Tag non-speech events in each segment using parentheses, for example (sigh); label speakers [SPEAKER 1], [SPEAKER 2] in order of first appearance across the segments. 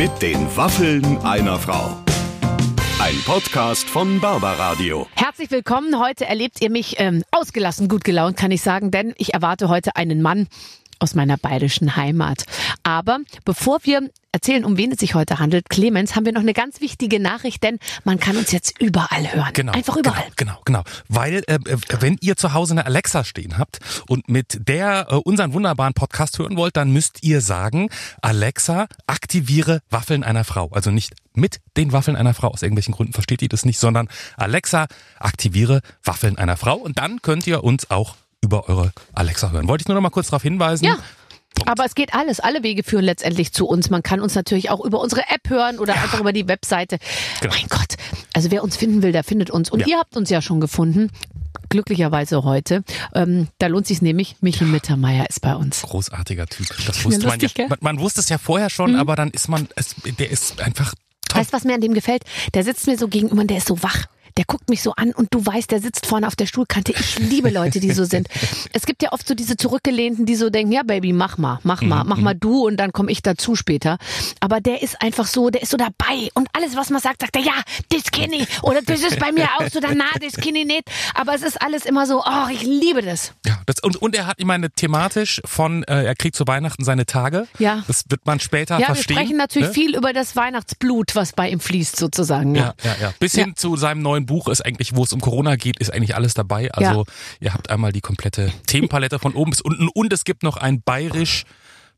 [SPEAKER 1] Mit den Waffeln einer Frau. Ein Podcast von Barbaradio.
[SPEAKER 2] Herzlich willkommen. Heute erlebt ihr mich ähm, ausgelassen, gut gelaunt, kann ich sagen, denn ich erwarte heute einen Mann aus meiner bayerischen Heimat. Aber bevor wir erzählen, um wen es sich heute handelt, Clemens, haben wir noch eine ganz wichtige Nachricht, denn man kann uns jetzt überall hören.
[SPEAKER 3] Genau.
[SPEAKER 2] Einfach überall.
[SPEAKER 3] Genau, genau. genau. Weil, äh, wenn ihr zu Hause eine Alexa stehen habt und mit der äh, unseren wunderbaren Podcast hören wollt, dann müsst ihr sagen, Alexa, aktiviere Waffeln einer Frau. Also nicht mit den Waffeln einer Frau. Aus irgendwelchen Gründen versteht ihr das nicht, sondern Alexa, aktiviere Waffeln einer Frau. Und dann könnt ihr uns auch über eure Alexa hören. Wollte ich nur noch mal kurz darauf hinweisen.
[SPEAKER 2] Ja. Aber es geht alles. Alle Wege führen letztendlich zu uns. Man kann uns natürlich auch über unsere App hören oder ja. einfach über die Webseite. Genau. Mein Gott. Also wer uns finden will, der findet uns. Und ja. ihr habt uns ja schon gefunden. Glücklicherweise heute. Ähm, da lohnt sich nämlich. Michi Mittermeier ist bei uns.
[SPEAKER 3] Großartiger Typ. Das wusste lustig, man ja. Man, man, wusste es ja vorher schon, mhm. aber dann ist man, es, der ist einfach toll.
[SPEAKER 2] Weißt du, was mir an dem gefällt? Der sitzt mir so gegenüber und der ist so wach der guckt mich so an und du weißt, der sitzt vorne auf der Stuhlkante. Ich liebe Leute, die so sind. (laughs) Es gibt ja oft so diese Zurückgelehnten, die so denken, ja Baby, mach mal, mach mal, mach mal du und dann komme ich dazu später. Aber der ist einfach so, der ist so dabei und alles, was man sagt, sagt er, ja, das kenne ich oder das ist bei mir auch so, na, das kenne ich nicht. Aber es ist alles immer so, oh, ich liebe das.
[SPEAKER 3] Ja, das, und, und er hat, ich meine, thematisch von, äh, er kriegt zu Weihnachten seine Tage. Ja. Das wird man später
[SPEAKER 2] ja,
[SPEAKER 3] verstehen.
[SPEAKER 2] Ja, wir sprechen natürlich ne? viel über das Weihnachtsblut, was bei ihm fließt sozusagen.
[SPEAKER 3] Ja, ja, ja. ja. Bis hin zu seinem neuen Buch ist eigentlich, wo es um Corona geht, ist eigentlich alles dabei. Also ja. ihr habt einmal die komplette Themenpalette von oben bis unten und es gibt noch ein bayerisch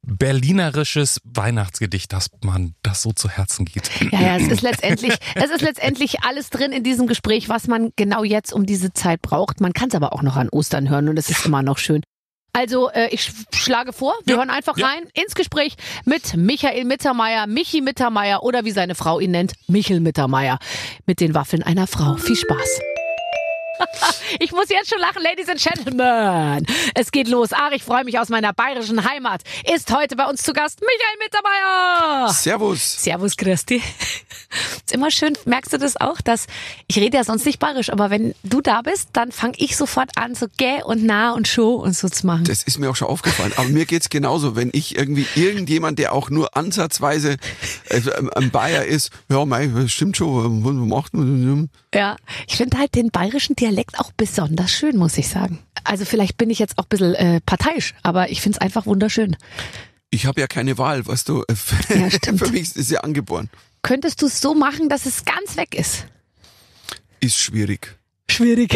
[SPEAKER 3] berlinerisches Weihnachtsgedicht, dass man das so zu Herzen geht.
[SPEAKER 2] Ja, ja, es ist letztendlich, es ist letztendlich alles drin in diesem Gespräch, was man genau jetzt um diese Zeit braucht. Man kann es aber auch noch an Ostern hören und es ist immer noch schön. Also äh, ich schlage vor, wir ja, hören einfach ja. rein ins Gespräch mit Michael Mittermeier, Michi Mittermeier oder wie seine Frau ihn nennt, Michel Mittermeier. Mit den Waffeln einer Frau. Viel Spaß. (laughs) Ich muss jetzt schon lachen, Ladies and Gentlemen. Es geht los. Ach, ich freue mich aus meiner bayerischen Heimat. Ist heute bei uns zu Gast Michael Mittermeier.
[SPEAKER 3] Servus.
[SPEAKER 2] Servus, Christi. Ist immer schön, merkst du das auch, dass ich rede ja sonst nicht bayerisch, aber wenn du da bist, dann fange ich sofort an, so gäh und nah und show und so zu machen.
[SPEAKER 4] Das ist mir auch schon aufgefallen. Aber mir geht's genauso. Wenn ich irgendwie irgendjemand, der auch nur ansatzweise äh, ein Bayer ist, ja, mei, stimmt schon, was macht man?
[SPEAKER 2] Ja, ich finde halt den bayerischen Dialekt auch besonders schön, muss ich sagen. Also vielleicht bin ich jetzt auch ein bisschen äh, parteiisch, aber ich finde es einfach wunderschön.
[SPEAKER 4] Ich habe ja keine Wahl, weißt du. (laughs) Ja, Für mich ist es ja angeboren.
[SPEAKER 2] Könntest du es so machen, dass es ganz weg ist?
[SPEAKER 4] Ist schwierig.
[SPEAKER 2] Schwierig.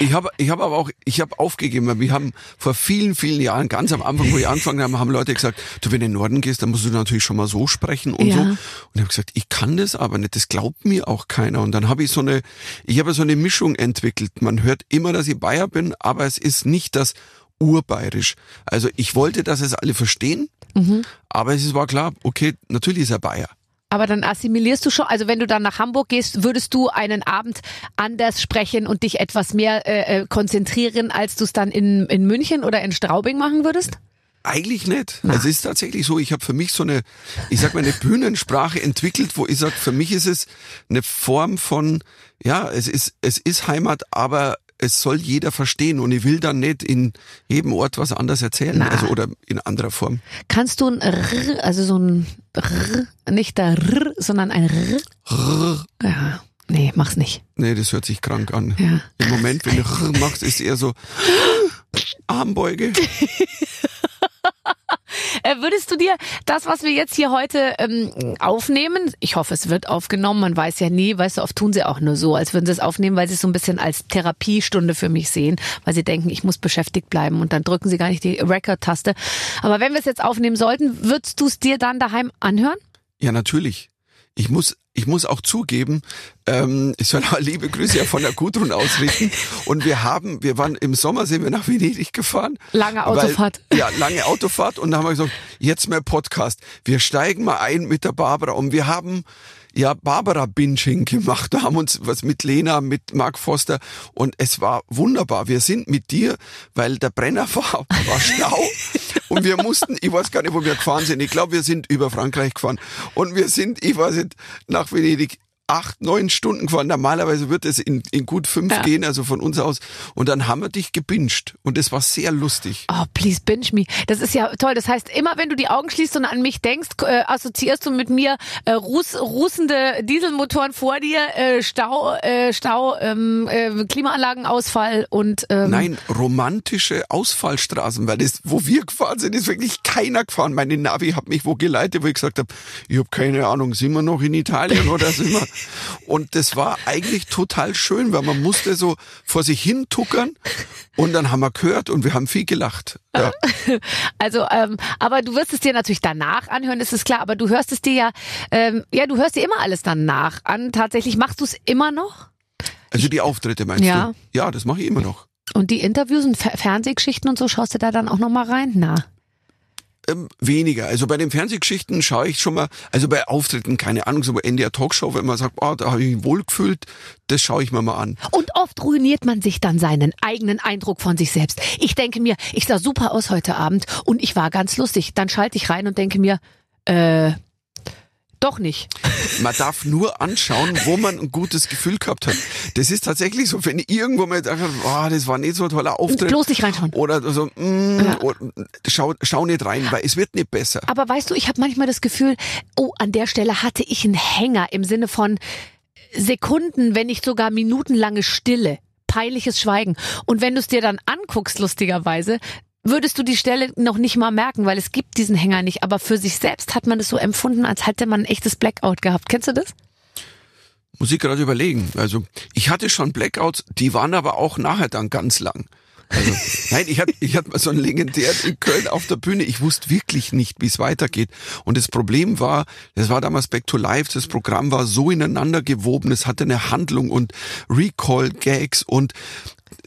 [SPEAKER 4] Ich habe (laughs) ich hab aber auch, ich habe aufgegeben. Wir haben vor vielen, vielen Jahren, ganz am Anfang, wo ich angefangen habe, haben Leute gesagt, du, wenn du in den Norden gehst, dann musst du natürlich schon mal so sprechen und ja. so. Und ich habe gesagt, ich kann das aber nicht, das glaubt mir auch keiner. Und dann habe ich so eine, ich habe so eine Mischung entwickelt. Man hört immer, dass ich Bayer bin, aber es ist nicht das urbayerisch. Also ich wollte, dass es alle verstehen, mhm. aber es war klar, okay, natürlich ist er Bayer.
[SPEAKER 2] Aber dann assimilierst du schon, also wenn du dann nach Hamburg gehst, würdest du einen Abend anders sprechen und dich etwas mehr äh, äh konzentrieren, als du es dann in, in München oder in Straubing machen würdest?
[SPEAKER 4] Eigentlich nicht. Na. Also es ist tatsächlich so, ich habe für mich so eine, ich sag mal, eine Bühnensprache entwickelt, wo ich sag, für mich ist es eine Form von, ja, es ist, es ist Heimat, aber es soll jeder verstehen und ich will dann nicht in jedem Ort was anderes erzählen, Na. also oder in anderer Form.
[SPEAKER 2] Kannst du ein R, also so ein R, nicht der R, sondern ein R? R. Ja. Nee, mach's nicht.
[SPEAKER 4] Nee, das hört sich krank an. Ja. Im Moment, wenn du R machst, ist eher so (gasps) Armbeuge. (laughs)
[SPEAKER 2] Äh, würdest du dir das, was wir jetzt hier heute ähm, aufnehmen, ich hoffe, es wird aufgenommen, man weiß ja nie, weißt du, oft tun sie auch nur so, als würden sie es aufnehmen, weil sie es so ein bisschen als Therapiestunde für mich sehen, weil sie denken, ich muss beschäftigt bleiben und dann drücken sie gar nicht die Record-Taste. Aber wenn wir es jetzt aufnehmen sollten, würdest du es dir dann daheim anhören?
[SPEAKER 4] Ja, natürlich. Ich muss ich muss auch zugeben, ähm, ich soll auch liebe Grüße ja von der Gudrun ausrichten. Und wir haben, wir waren im Sommer sind wir nach Venedig gefahren.
[SPEAKER 2] Lange Autofahrt.
[SPEAKER 4] Weil, ja, lange Autofahrt. Und da haben wir gesagt, jetzt mehr Podcast. Wir steigen mal ein mit der Barbara. Und wir haben ja Barbara-Binging gemacht. Da haben uns was mit Lena, mit Mark Foster und es war wunderbar. Wir sind mit dir, weil der Brenner (laughs) war, war Stau und wir mussten, ich weiß gar nicht, wo wir gefahren sind. Ich glaube, wir sind über Frankreich gefahren und wir sind, ich weiß nicht, nach Venedig acht, neun Stunden gefahren. Normalerweise wird es in, in gut fünf
[SPEAKER 2] Ja.
[SPEAKER 4] gehen, also von uns aus. Und dann haben wir dich gebinged. Und das war sehr lustig.
[SPEAKER 2] Oh, please binge me. Das ist ja toll. Das heißt, immer wenn du die Augen schließt und an mich denkst, äh, assoziierst du mit mir äh, ruß, rußende Dieselmotoren vor dir, äh, Stau, äh, Stau, ähm, äh, Klimaanlagenausfall und ähm,
[SPEAKER 4] Nein, romantische Ausfallstraßen, weil das, wo wir gefahren sind, ist wirklich keiner gefahren. Meine Navi hat mich wo geleitet, wo ich gesagt habe, ich habe keine Ahnung, sind wir noch in Italien oder sind wir? Und das war eigentlich total schön, weil man musste so vor sich hin tuckern und dann haben wir gehört und wir haben viel gelacht. Ja. (laughs)
[SPEAKER 2] Also, ähm, aber du wirst es dir natürlich danach anhören, ist es klar. Aber du hörst es dir ja, ähm, ja, du hörst dir immer alles danach an. Tatsächlich machst du es immer noch?
[SPEAKER 4] Also die Auftritte meinst
[SPEAKER 2] Ja.
[SPEAKER 4] du? Ja, das mache ich immer noch.
[SPEAKER 2] Und die Interviews und Fer Fernsehgeschichten und so schaust du da dann auch noch mal rein? Na.
[SPEAKER 4] Ähm, weniger. Also bei den Fernsehgeschichten schaue ich schon mal, also bei Auftritten, keine Ahnung, so bei NDR Talkshow, wenn man sagt, oh, da habe ich mich wohlgefühlt, das schaue ich mir mal an.
[SPEAKER 2] Und oft ruiniert man sich dann seinen eigenen Eindruck von sich selbst. Ich denke mir, ich sah super aus heute Abend und ich war ganz lustig. Dann schalte ich rein und denke mir, äh, doch nicht.
[SPEAKER 4] Man darf nur anschauen, wo man ein gutes Gefühl gehabt hat. Das ist tatsächlich so, wenn ich irgendwo mal gedacht habe, oh, das war nicht so ein toller Auftritt.
[SPEAKER 2] Bloß nicht reinschauen.
[SPEAKER 4] Oder so, mm,
[SPEAKER 2] Ja.
[SPEAKER 4] oder, schau, schau nicht rein, weil es wird nicht besser.
[SPEAKER 2] Aber weißt du, ich habe manchmal das Gefühl, oh, an der Stelle hatte ich einen Hänger im Sinne von Sekunden, wenn nicht sogar minutenlange Stille, peinliches Schweigen. Und wenn du es dir dann anguckst, lustigerweise, würdest du die Stelle noch nicht mal merken, weil es gibt diesen Hänger nicht. Aber für sich selbst hat man es so empfunden, als hätte man ein echtes Blackout gehabt. Kennst du das?
[SPEAKER 4] Muss ich gerade überlegen. Also ich hatte schon Blackouts, die waren aber auch nachher dann ganz lang. Also, (laughs) nein, ich hatte, ich hatte mal so einen legendären in Köln auf der Bühne. Ich wusste wirklich nicht, wie es weitergeht. Und das Problem war, das war damals Back to Life, das Programm war so ineinander gewoben, es hatte eine Handlung und Recall-Gags und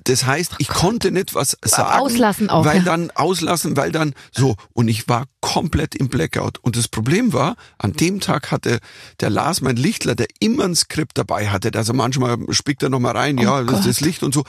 [SPEAKER 4] das heißt, ich konnte nicht was sagen.
[SPEAKER 2] Auslassen auch,
[SPEAKER 4] Weil
[SPEAKER 2] ja.
[SPEAKER 4] dann auslassen, weil dann so. Und ich war komplett im Blackout. Und das Problem war, an dem Tag hatte der Lars, mein Lichtler, der immer ein Skript dabei hatte, also manchmal spickt er nochmal rein, ja, das ist das
[SPEAKER 2] Oh Gott.
[SPEAKER 4] Licht und so.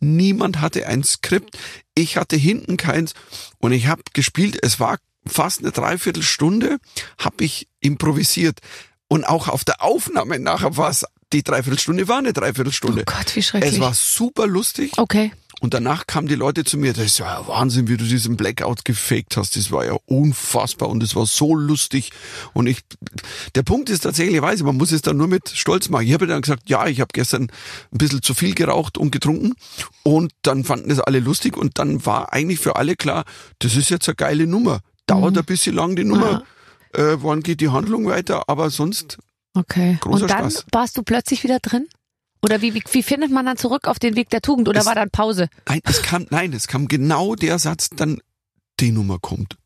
[SPEAKER 4] Niemand hatte ein Skript. Ich hatte hinten keins. Und ich habe gespielt. Es war fast eine Dreiviertelstunde, habe ich improvisiert. Und auch auf der Aufnahme nachher war es, die Dreiviertelstunde war eine Dreiviertelstunde.
[SPEAKER 2] Oh Gott, wie schrecklich.
[SPEAKER 4] Es war super lustig.
[SPEAKER 2] Okay.
[SPEAKER 4] Und danach kamen die Leute zu mir, das ist ja Wahnsinn, wie du diesen Blackout gefaked hast. Das war ja unfassbar und es war so lustig. Und ich, der Punkt ist tatsächlich, weiß ich, man muss es dann nur mit Stolz machen. Ich habe dann gesagt, ja, ich habe gestern ein bisschen zu viel geraucht und getrunken. Und dann fanden das alle lustig und dann war eigentlich für alle klar, das ist jetzt eine geile Nummer. Dauert ein bisschen lang die Nummer. Äh, wann geht die Handlung weiter? Aber sonst
[SPEAKER 2] Okay.
[SPEAKER 4] Großer
[SPEAKER 2] und dann
[SPEAKER 4] Spaß.
[SPEAKER 2] warst du plötzlich wieder drin? Oder wie, wie, wie findet man dann zurück auf den Weg der Tugend? Oder
[SPEAKER 4] Es-
[SPEAKER 2] war dann Pause?
[SPEAKER 4] Nein, es kam, nein, es kam genau der Satz, dann die Nummer kommt.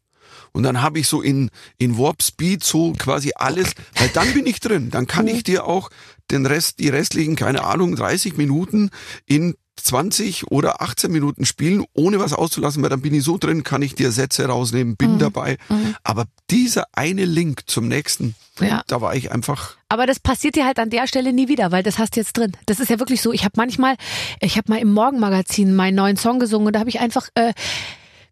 [SPEAKER 4] Und dann habe ich so in, in Warp Speed so quasi alles, weil dann bin ich drin. Dann kann ich dir auch den Rest, die restlichen, keine Ahnung, 30 Minuten in 20 oder 18 Minuten spielen, ohne was auszulassen, weil dann bin ich so drin, kann ich dir Sätze rausnehmen, bin dabei. Aber dieser eine Link zum nächsten,
[SPEAKER 2] Ja.
[SPEAKER 4] da war ich einfach,
[SPEAKER 2] Aber das passiert dir halt an der Stelle nie wieder, weil das hast du jetzt drin. Das ist ja wirklich so. Ich habe manchmal, ich habe mal im Morgenmagazin meinen neuen Song gesungen und da habe ich einfach, äh,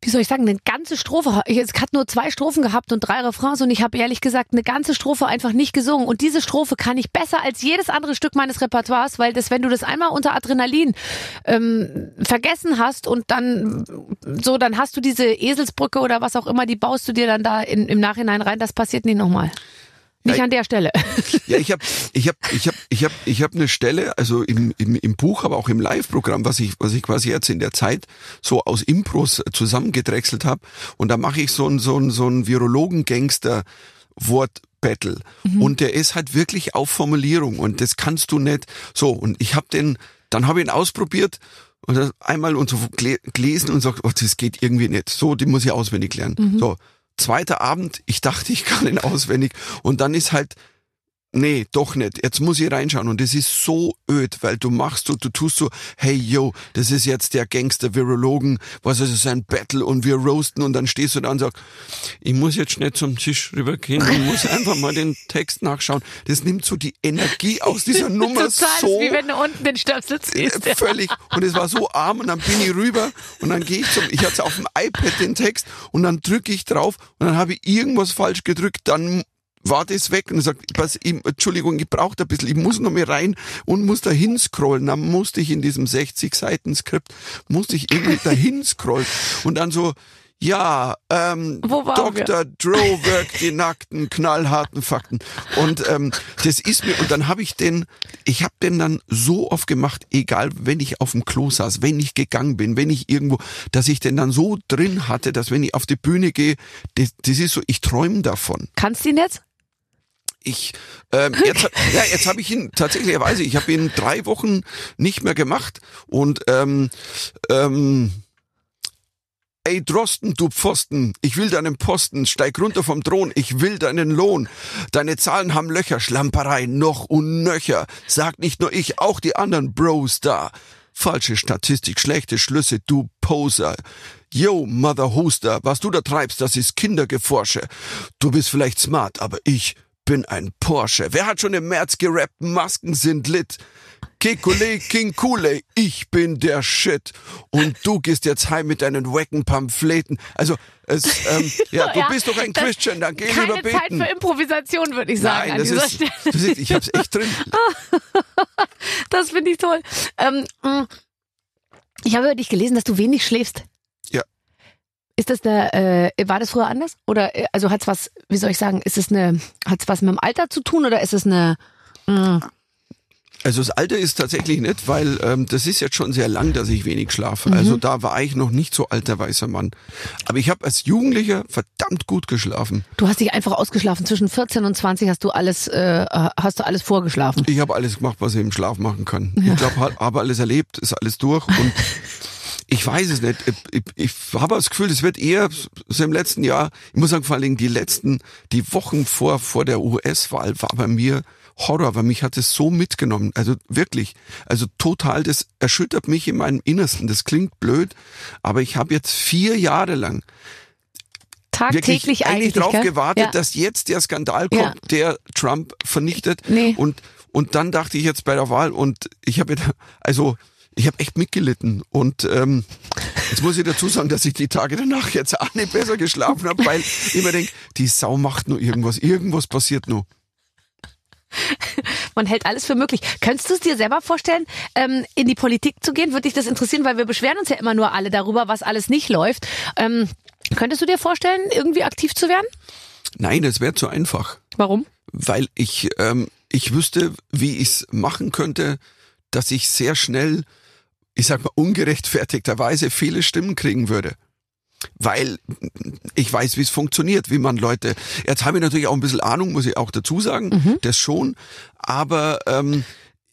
[SPEAKER 2] wie soll ich sagen, eine ganze Strophe. Ich, hat nur zwei Strophen gehabt und drei Refrains und ich habe ehrlich gesagt eine ganze Strophe einfach nicht gesungen. Und diese Strophe kann ich besser als jedes andere Stück meines Repertoires, weil das, wenn du das einmal unter Adrenalin ähm, vergessen hast und dann so, dann hast du diese Eselsbrücke oder was auch immer, die baust du dir dann da in, im Nachhinein rein. Das passiert nie nochmal. Nicht an der Stelle.
[SPEAKER 4] Ja, ich habe ich hab, ich hab, ich hab, ich hab eine Stelle, also im, im, im Buch, aber auch im Live-Programm, was ich, was ich quasi jetzt in der Zeit so aus Impros zusammengedrechselt habe. Und da mache ich so ein so ein so ein Virologen-Gangster-Wort-Battle. Und der ist halt wirklich auf Formulierung und das kannst du nicht. So, und ich habe den, dann habe ich ihn ausprobiert und einmal und so gele- gelesen und sagt, oh, das geht irgendwie nicht. So, die muss ich auswendig lernen. So, zweiter Abend, ich dachte, ich kann ihn auswendig. Und dann ist halt, nee, doch nicht. Jetzt muss ich reinschauen. Und das ist so öd, weil du machst, du, du tust so, hey yo, das ist jetzt der Gangster-Virologen, was ist es, ein Battle und wir roasten und dann stehst du da und sagst, ich muss jetzt schnell zum Tisch rübergehen und muss (laughs) einfach mal den Text nachschauen. Das nimmt so die Energie aus dieser (laughs) Nummer
[SPEAKER 2] Total,
[SPEAKER 4] so
[SPEAKER 2] wie wenn du unten den Stöpsel ziehst.
[SPEAKER 4] äh, völlig. Und es war so arm und dann bin ich rüber und dann gehe ich zum, ich hatte auf dem iPad den Text und dann drücke ich drauf und dann habe ich irgendwas falsch gedrückt, dann war das weg und sagt, was, ich, Entschuldigung, ich brauche da ein bisschen, ich muss noch mal rein und muss da hinscrollen. Dann musste ich in diesem 60 Seiten Skript, musste ich irgendwie da (laughs) hinscrollen und dann so, ja, ähm, Dr. Drowerk, die nackten, knallharten Fakten. Und ähm, das ist mir, und dann habe ich den, ich habe den dann so oft gemacht, egal, wenn ich auf dem Klo saß, wenn ich gegangen bin, wenn ich irgendwo, dass ich den dann so drin hatte, dass wenn ich auf die Bühne gehe, das, das ist so, ich träume davon.
[SPEAKER 2] Kannst du ihn jetzt?
[SPEAKER 4] Ich ähm, jetzt, ja, jetzt habe ich ihn tatsächlicherweise, ich habe ihn drei Wochen nicht mehr gemacht und ähm, ähm, Ey Drosten, du Pfosten, ich will deinen Posten, steig runter vom Thron, ich will deinen Lohn. Deine Zahlen haben Löcher, Schlamperei noch und nöcher. Sag nicht nur ich, auch die anderen Bros da. Falsche Statistik, schlechte Schlüsse, du Poser. Yo, Mother Hoster, was du da treibst, das ist Kindergeforsche. Du bist vielleicht smart, aber ich bin ein Porsche. Wer hat schon im März gerappt, Masken sind lit? Kekule, King Kule, ich bin der Shit. Und du gehst jetzt heim mit deinen wacken Pamphleten. Also, es, ähm, (laughs) ja, du
[SPEAKER 2] Ja,
[SPEAKER 4] bist doch ein Christian, dann geh
[SPEAKER 2] Keine
[SPEAKER 4] lieber
[SPEAKER 2] Zeit
[SPEAKER 4] beten.
[SPEAKER 2] für Improvisation, würde ich sagen,
[SPEAKER 4] Nein,
[SPEAKER 2] an
[SPEAKER 4] das
[SPEAKER 2] dieser
[SPEAKER 4] ist,
[SPEAKER 2] Stelle.
[SPEAKER 4] das ist, ich hab's echt drin. (laughs)
[SPEAKER 2] Das finde ich toll. Ähm, mh, ich habe über dich gelesen, dass du wenig schläfst.
[SPEAKER 4] Ja.
[SPEAKER 2] Ist das eine, äh, war das früher anders? Oder, äh, also hat's was, wie soll ich sagen, ist es eine, hat's was mit dem Alter zu tun oder ist es eine, mh,
[SPEAKER 4] Also das Alter ist tatsächlich nicht, weil ähm, das ist jetzt schon sehr lang, dass ich wenig schlafe. Also
[SPEAKER 2] Mhm.
[SPEAKER 4] da war ich noch nicht so alter weißer Mann. Aber ich habe als Jugendlicher verdammt gut geschlafen.
[SPEAKER 2] du hast dich einfach ausgeschlafen. Zwischen 14 und 20 hast du alles, äh, hast du alles vorgeschlafen.
[SPEAKER 4] Ich habe alles gemacht, was ich im Schlaf machen kann. Ich glaube, habe alles erlebt, ist alles durch (laughs) und ich weiß es nicht. Ich, ich, ich habe das Gefühl, es wird eher so im letzten Jahr, ich muss sagen, vor allen Dingen die letzten, die Wochen vor, vor der US-Wahl war bei mir Horror, weil mich hat es so mitgenommen. Also wirklich, also total, das erschüttert mich in meinem Innersten. Das klingt blöd, aber ich habe jetzt vier Jahre lang
[SPEAKER 2] Tagtäglich
[SPEAKER 4] wirklich eigentlich
[SPEAKER 2] eigentlich.
[SPEAKER 4] drauf
[SPEAKER 2] gell?
[SPEAKER 4] gewartet,
[SPEAKER 2] ja.
[SPEAKER 4] dass jetzt der Skandal kommt,
[SPEAKER 2] Ja.
[SPEAKER 4] der Trump vernichtet.
[SPEAKER 2] Nee.
[SPEAKER 4] Und, und dann dachte ich jetzt bei der Wahl und ich habe, also ich habe echt mitgelitten. Und ähm, jetzt muss ich dazu sagen, dass ich die Tage danach jetzt auch nicht besser geschlafen habe, weil ich mir denke, die Sau macht nur irgendwas, irgendwas passiert nur.
[SPEAKER 2] Man hält alles für möglich. Könntest du es dir selber vorstellen, ähm, in die Politik zu gehen? Würde dich das interessieren? Weil wir beschweren uns ja immer nur alle darüber, was alles nicht läuft. Ähm, könntest du dir vorstellen, irgendwie aktiv zu werden?
[SPEAKER 4] Nein, das wäre zu einfach.
[SPEAKER 2] Warum?
[SPEAKER 4] weil ich ähm, ich wüsste, wie ich es machen könnte, dass ich sehr schnell, ich sag mal ungerechtfertigterweise viele Stimmen kriegen würde. Weil ich weiß, wie es funktioniert, wie man Leute. Jetzt habe ich natürlich auch ein bisschen Ahnung, muss ich auch dazu sagen, das schon. Aber ähm,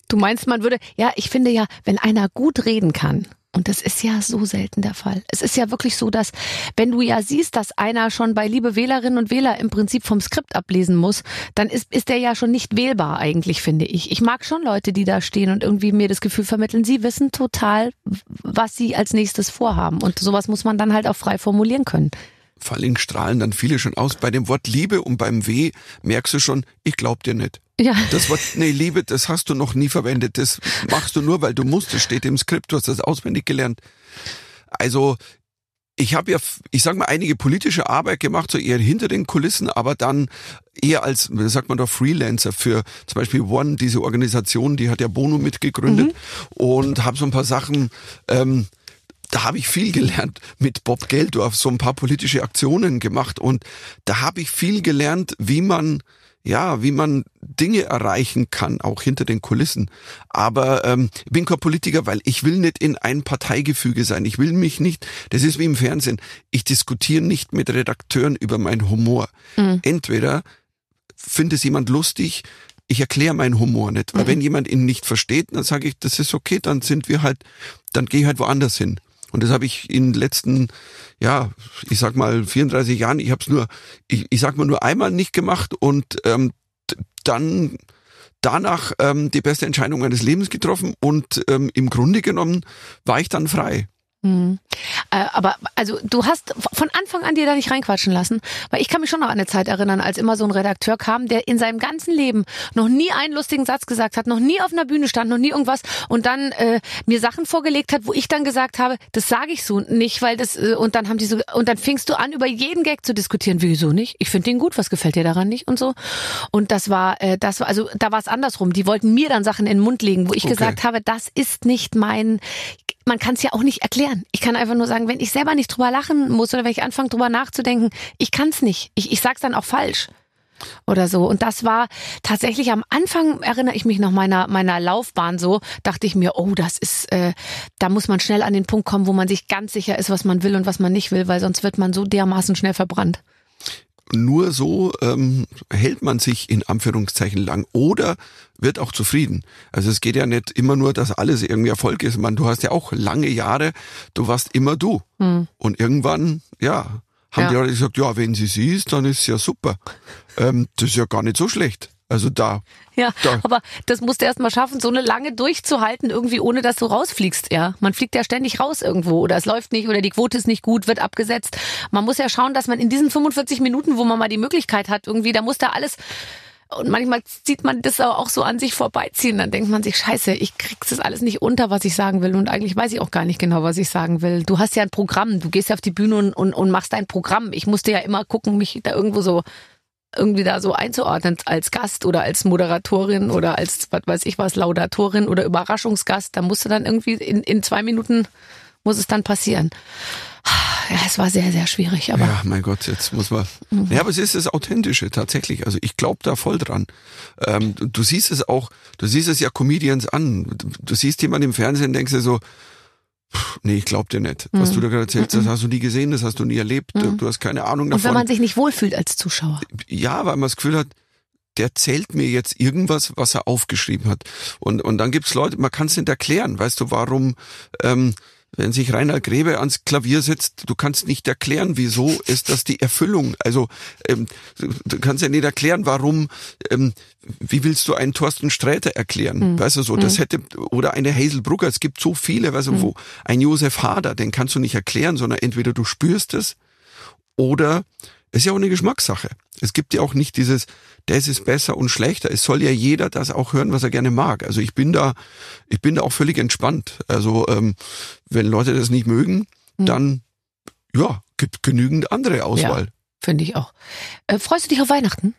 [SPEAKER 2] Du meinst, man würde, ja, ich finde ja, wenn einer gut reden kann, und das ist ja so selten der Fall. Es ist ja wirklich so, dass wenn du ja siehst, dass einer schon bei liebe Wählerinnen und Wähler im Prinzip vom Skript ablesen muss, dann ist, ist der ja schon nicht wählbar eigentlich, finde ich. Ich mag schon Leute, die da stehen und irgendwie mir das Gefühl vermitteln, sie wissen total, was sie als nächstes vorhaben. Und sowas muss man dann halt auch frei formulieren können.
[SPEAKER 4] vor allem strahlen dann viele schon aus. Bei dem Wort Liebe und beim W merkst du schon, ich glaub dir nicht.
[SPEAKER 2] Ja.
[SPEAKER 4] Das Wort, nee, Liebe, das hast du noch nie verwendet. Das machst du nur, weil du musst. Das steht im Skript, du hast das auswendig gelernt. Also, ich habe ja, ich sag mal, einige politische Arbeit gemacht, so eher hinter den Kulissen, aber dann eher als, sagt man da, Freelancer für zum Beispiel One, diese Organisation, die hat ja Bono mitgegründet und habe so ein paar Sachen, ähm, da habe ich viel gelernt mit Bob Geldorf, so ein paar politische Aktionen gemacht und da habe ich viel gelernt, wie man ja, wie man Dinge erreichen kann, auch hinter den Kulissen. Aber ähm, ich bin kein Politiker, weil ich will nicht in ein Parteigefüge sein. Ich will mich nicht, das ist wie im Fernsehen, ich diskutiere nicht mit Redakteuren über meinen Humor. Entweder findet es jemand lustig, ich erkläre meinen Humor nicht. Weil wenn jemand ihn nicht versteht, dann sage ich, das ist okay, dann sind wir halt, dann gehe ich halt woanders hin. Und das habe ich in den letzten, ja, ich sag mal 34 Jahren, ich habe es nur, ich, ich sag mal nur einmal nicht gemacht und ähm, dann danach ähm, die beste Entscheidung meines Lebens getroffen und ähm, im Grunde genommen war ich dann frei.
[SPEAKER 2] Mhm. Äh, aber also du hast von Anfang an dir da nicht reinquatschen lassen, weil ich kann mich schon noch an eine Zeit erinnern, als immer so ein Redakteur kam, der in seinem ganzen Leben noch nie einen lustigen Satz gesagt hat, noch nie auf einer Bühne stand, noch nie irgendwas und dann äh, mir Sachen vorgelegt hat, wo ich dann gesagt habe, das sage ich so nicht, weil das äh, und dann haben die so und dann fingst du an über jeden Gag zu diskutieren, wieso nicht? Ich finde den gut, was gefällt dir daran nicht und so. Und das war äh, das war also da war es andersrum. Die wollten mir dann Sachen in den Mund legen, wo ich
[SPEAKER 4] Okay.
[SPEAKER 2] gesagt habe, das ist nicht mein man kann es ja auch nicht erklären. Ich kann einfach nur sagen, wenn ich selber nicht drüber lachen muss oder wenn ich anfange drüber nachzudenken, ich kann es nicht. Ich, ich sag's dann auch falsch oder so. Und das war tatsächlich am Anfang, erinnere ich mich noch meiner, meiner Laufbahn so, dachte ich mir, oh, das ist, äh, da muss man schnell an den Punkt kommen, wo man sich ganz sicher ist, was man will und was man nicht will, weil sonst wird man so dermaßen schnell verbrannt.
[SPEAKER 4] Nur so ähm, hält man sich in Anführungszeichen lang oder wird auch zufrieden. Also es geht ja nicht immer nur, dass alles irgendwie Erfolg ist. Man, du hast ja auch lange Jahre, du warst immer du. Und irgendwann, ja, haben
[SPEAKER 2] Ja.
[SPEAKER 4] die Leute gesagt, ja, wenn sie sie ist, dann ist es ja super. Ähm, das ist ja gar nicht so schlecht. Also da,
[SPEAKER 2] Ja,
[SPEAKER 4] Da-
[SPEAKER 2] aber das musst du erst mal schaffen, so eine lange durchzuhalten, irgendwie ohne dass du rausfliegst, ja. Man fliegt ja ständig raus irgendwo oder es läuft nicht oder die Quote ist nicht gut, wird abgesetzt. Man muss ja schauen, dass man in diesen 45 Minuten, wo man mal die Möglichkeit hat, irgendwie, da muss da alles und manchmal sieht man das aber auch so an sich vorbeiziehen. Dann denkt man sich, scheiße, ich krieg's das alles nicht unter, was ich sagen will. Und eigentlich weiß ich auch gar nicht genau, was ich sagen will. Du hast ja ein Programm, du gehst ja auf die Bühne und, und, und machst dein Programm. Ich musste ja immer gucken, mich da irgendwo so irgendwie da so einzuordnen als Gast oder als Moderatorin oder als, was weiß ich was, Laudatorin oder Überraschungsgast. Da musste dann irgendwie in, in zwei Minuten muss es dann passieren. Ja, es war sehr, sehr schwierig, aber
[SPEAKER 4] ja, mein Gott, jetzt muss man.
[SPEAKER 2] Mhm.
[SPEAKER 4] Ja, aber es ist das Authentische tatsächlich. Also ich glaube da voll dran. Ähm, du, du siehst es auch, du siehst es ja Comedians an. Du, du siehst jemanden im Fernsehen, denkst dir so, nee, ich glaub dir nicht. Was
[SPEAKER 2] Mhm.
[SPEAKER 4] du da gerade erzählst, das hast du nie gesehen, das hast du nie erlebt, du, du hast keine Ahnung
[SPEAKER 2] und wenn
[SPEAKER 4] davon.
[SPEAKER 2] man sich nicht wohlfühlt als Zuschauer.
[SPEAKER 4] ja, weil man das Gefühl hat, der zählt mir jetzt irgendwas, was er aufgeschrieben hat. Und, und dann gibt's Leute, man kann es nicht erklären. Weißt du, warum, ähm, wenn sich Reinhard Grebe ans Klavier setzt, du kannst nicht erklären, wieso ist das die Erfüllung. Also ähm, du, kannst ja nicht erklären, warum, ähm, wie willst du einen Thorsten Sträter erklären? Weißt du so, das hätte, oder eine Hazel Brugger, es gibt so viele, weißt du, wo, ein Josef Hader, den kannst du nicht erklären, sondern entweder du spürst es oder ist ja auch eine Geschmackssache. Es gibt ja auch nicht dieses, das ist besser und schlechter. Es soll ja jeder das auch hören, was er gerne mag. Also ich bin da, ich bin da auch völlig entspannt. Also ähm, wenn Leute das nicht mögen, dann ja, gibt genügend andere Auswahl.
[SPEAKER 2] Finde ich auch. Äh, freust du dich auf Weihnachten?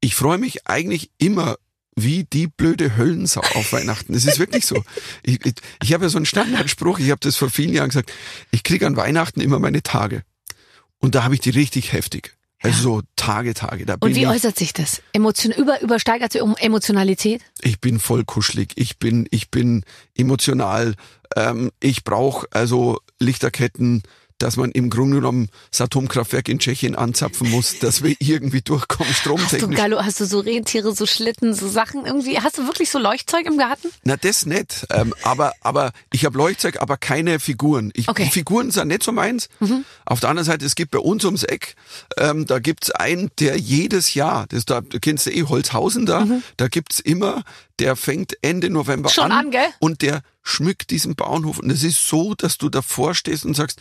[SPEAKER 4] Ich freue mich eigentlich immer wie die blöde Höllensau auf Weihnachten. Es ist wirklich so. Ich, ich, ich habe ja so einen Standardspruch, ich habe das vor vielen Jahren gesagt, ich kriege an Weihnachten immer meine Tage. Und da habe ich die richtig heftig. Also so Tage, Tage. Da bin
[SPEAKER 2] Und wie
[SPEAKER 4] ich,
[SPEAKER 2] äußert sich das? Emotion, über, übersteigert sich um Emotionalität?
[SPEAKER 4] ich bin voll kuschelig, ich bin, ich bin emotional, ähm, ich brauche also Lichterketten, dass man im Grunde genommen das Atomkraftwerk in Tschechien anzapfen muss, dass wir irgendwie durchkommen,
[SPEAKER 2] Hast du,
[SPEAKER 4] stromtechnisch.
[SPEAKER 2] Gallo, hast du so Rentiere, so Schlitten, so Sachen irgendwie? Hast du wirklich so Leuchtzeug im Garten?
[SPEAKER 4] Na, das nicht. Ähm, aber, aber ich habe Leuchtzeug, aber keine Figuren. Ich,
[SPEAKER 2] Okay.
[SPEAKER 4] Figuren sind nicht so meins. Auf der anderen Seite, es gibt bei uns ums Eck, ähm, da gibt's einen, der jedes Jahr, das da du kennst du eh Holzhausen da, da gibt's immer, der fängt Ende November
[SPEAKER 2] Schon
[SPEAKER 4] an,
[SPEAKER 2] an, gell?
[SPEAKER 4] und der schmückt diesen Bauernhof. Und es ist so, dass du davor stehst und sagst,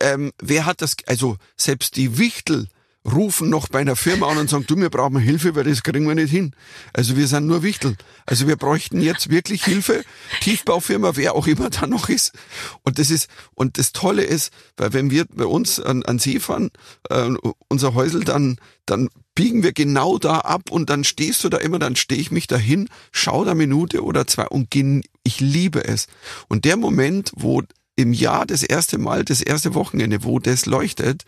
[SPEAKER 4] ähm, wer hat das, also selbst die Wichtel rufen noch bei einer Firma an und sagen, du, wir brauchen Hilfe, weil das kriegen wir nicht hin. Also wir sind nur Wichtel. Also wir bräuchten jetzt wirklich Hilfe. Tiefbaufirma, wer auch immer da noch ist. Und das ist, und das Tolle ist, weil wenn wir bei uns an, an See fahren, äh, unser Häusel, dann, dann biegen wir genau da ab und dann stehst du da immer, dann stehe ich mich dahin, schau da Minute oder zwei und ich liebe es. Und der Moment, wo im Jahr das erste Mal, das erste Wochenende, wo das leuchtet,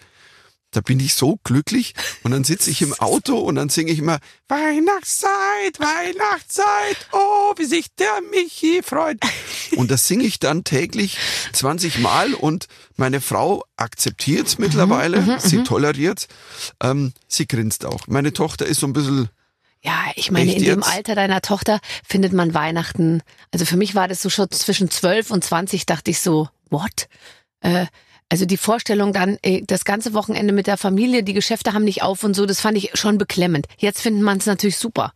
[SPEAKER 4] da bin ich so glücklich und dann sitze ich im Auto und dann singe ich immer Weihnachtszeit, Weihnachtszeit, oh, wie sich der Michi freut. Und das singe ich dann täglich 20 Mal und meine Frau akzeptiert's mittlerweile, sie toleriert's, ähm, sie grinst auch. Meine Tochter ist so ein bisschen,
[SPEAKER 2] Ja, ich meine,
[SPEAKER 4] Echt
[SPEAKER 2] in dem
[SPEAKER 4] jetzt?
[SPEAKER 2] Alter deiner Tochter findet man Weihnachten. Also für mich war das so schon zwischen 12 und 20, dachte ich so, what? Äh, also die Vorstellung dann, das ganze Wochenende mit der Familie, die Geschäfte haben nicht auf und so, das fand ich schon beklemmend. Jetzt findet man es natürlich super.